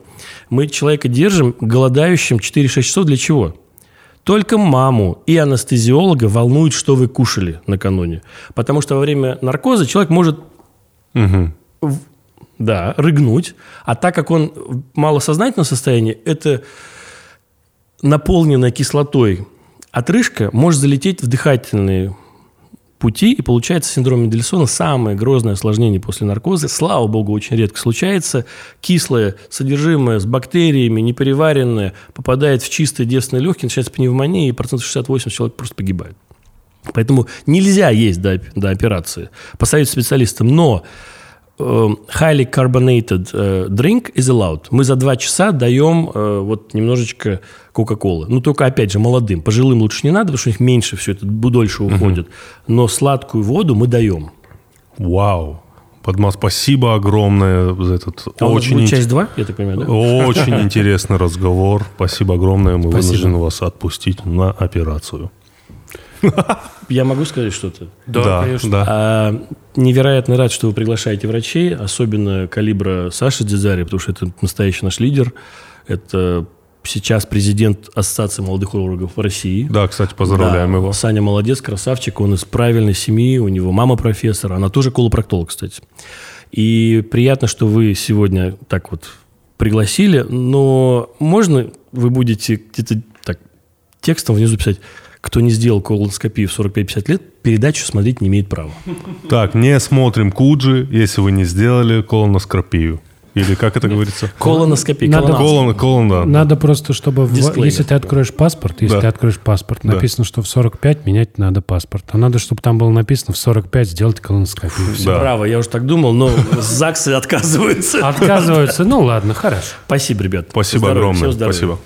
мы человека держим голодающим 4-6 часов для чего? Только маму и анестезиолога волнует, что вы кушали накануне. Потому что во время наркоза человек может угу. да, рыгнуть, а так как он в малосознательном состоянии, это наполненное кислотой отрыжка может залететь в дыхательные пути, и получается синдром Мендельсона самое грозное осложнение после наркоза. Слава богу, очень редко случается. Кислое содержимое с бактериями, непереваренное, попадает в чистые девственные легкие, начинается пневмония, и процентов 68 человек просто погибает. Поэтому нельзя есть до, до операции, по специалистам. Но highly carbonated э, drink is allowed. Мы за два часа даем э, вот немножечко Кока-Колы. Ну, только, опять же, молодым. Пожилым лучше не надо, потому что у них меньше все это, дольше уходит. Угу. Но сладкую воду мы даем. Вау. Подма, спасибо огромное за этот а очень будет часть 2, я так понимаю, да? Очень интересный разговор. Спасибо огромное. Мы Спасибо. вынуждены вас отпустить на операцию. Я могу сказать что-то? Да, да конечно. Да. А, невероятно рад, что вы приглашаете врачей, особенно калибра Саши Дизари, потому что это настоящий наш лидер. Это сейчас президент Ассоциации молодых урологов в России. Да, кстати, поздравляем да, его. Саня молодец, красавчик, он из правильной семьи, у него мама профессор, она тоже колопроктолог, кстати. И приятно, что вы сегодня так вот пригласили, но можно вы будете где-то так текстом внизу писать кто не сделал колоноскопию в 45-50 лет, передачу смотреть не имеет права. Так, не смотрим Куджи, если вы не сделали колоноскопию. Или как это говорится? Колоноскопия. Надо, колон, колон, да. надо просто, чтобы... В, если ты откроешь паспорт, если да. ты откроешь паспорт, написано, да. что в 45 менять надо паспорт. А надо, чтобы там было написано в 45 сделать колоноскопию. Все. Да. Браво, я уже так думал, но ЗАГСы отказываются. Отказываются? Ну ладно, хорошо. Спасибо, ребят. Спасибо огромное. Спасибо.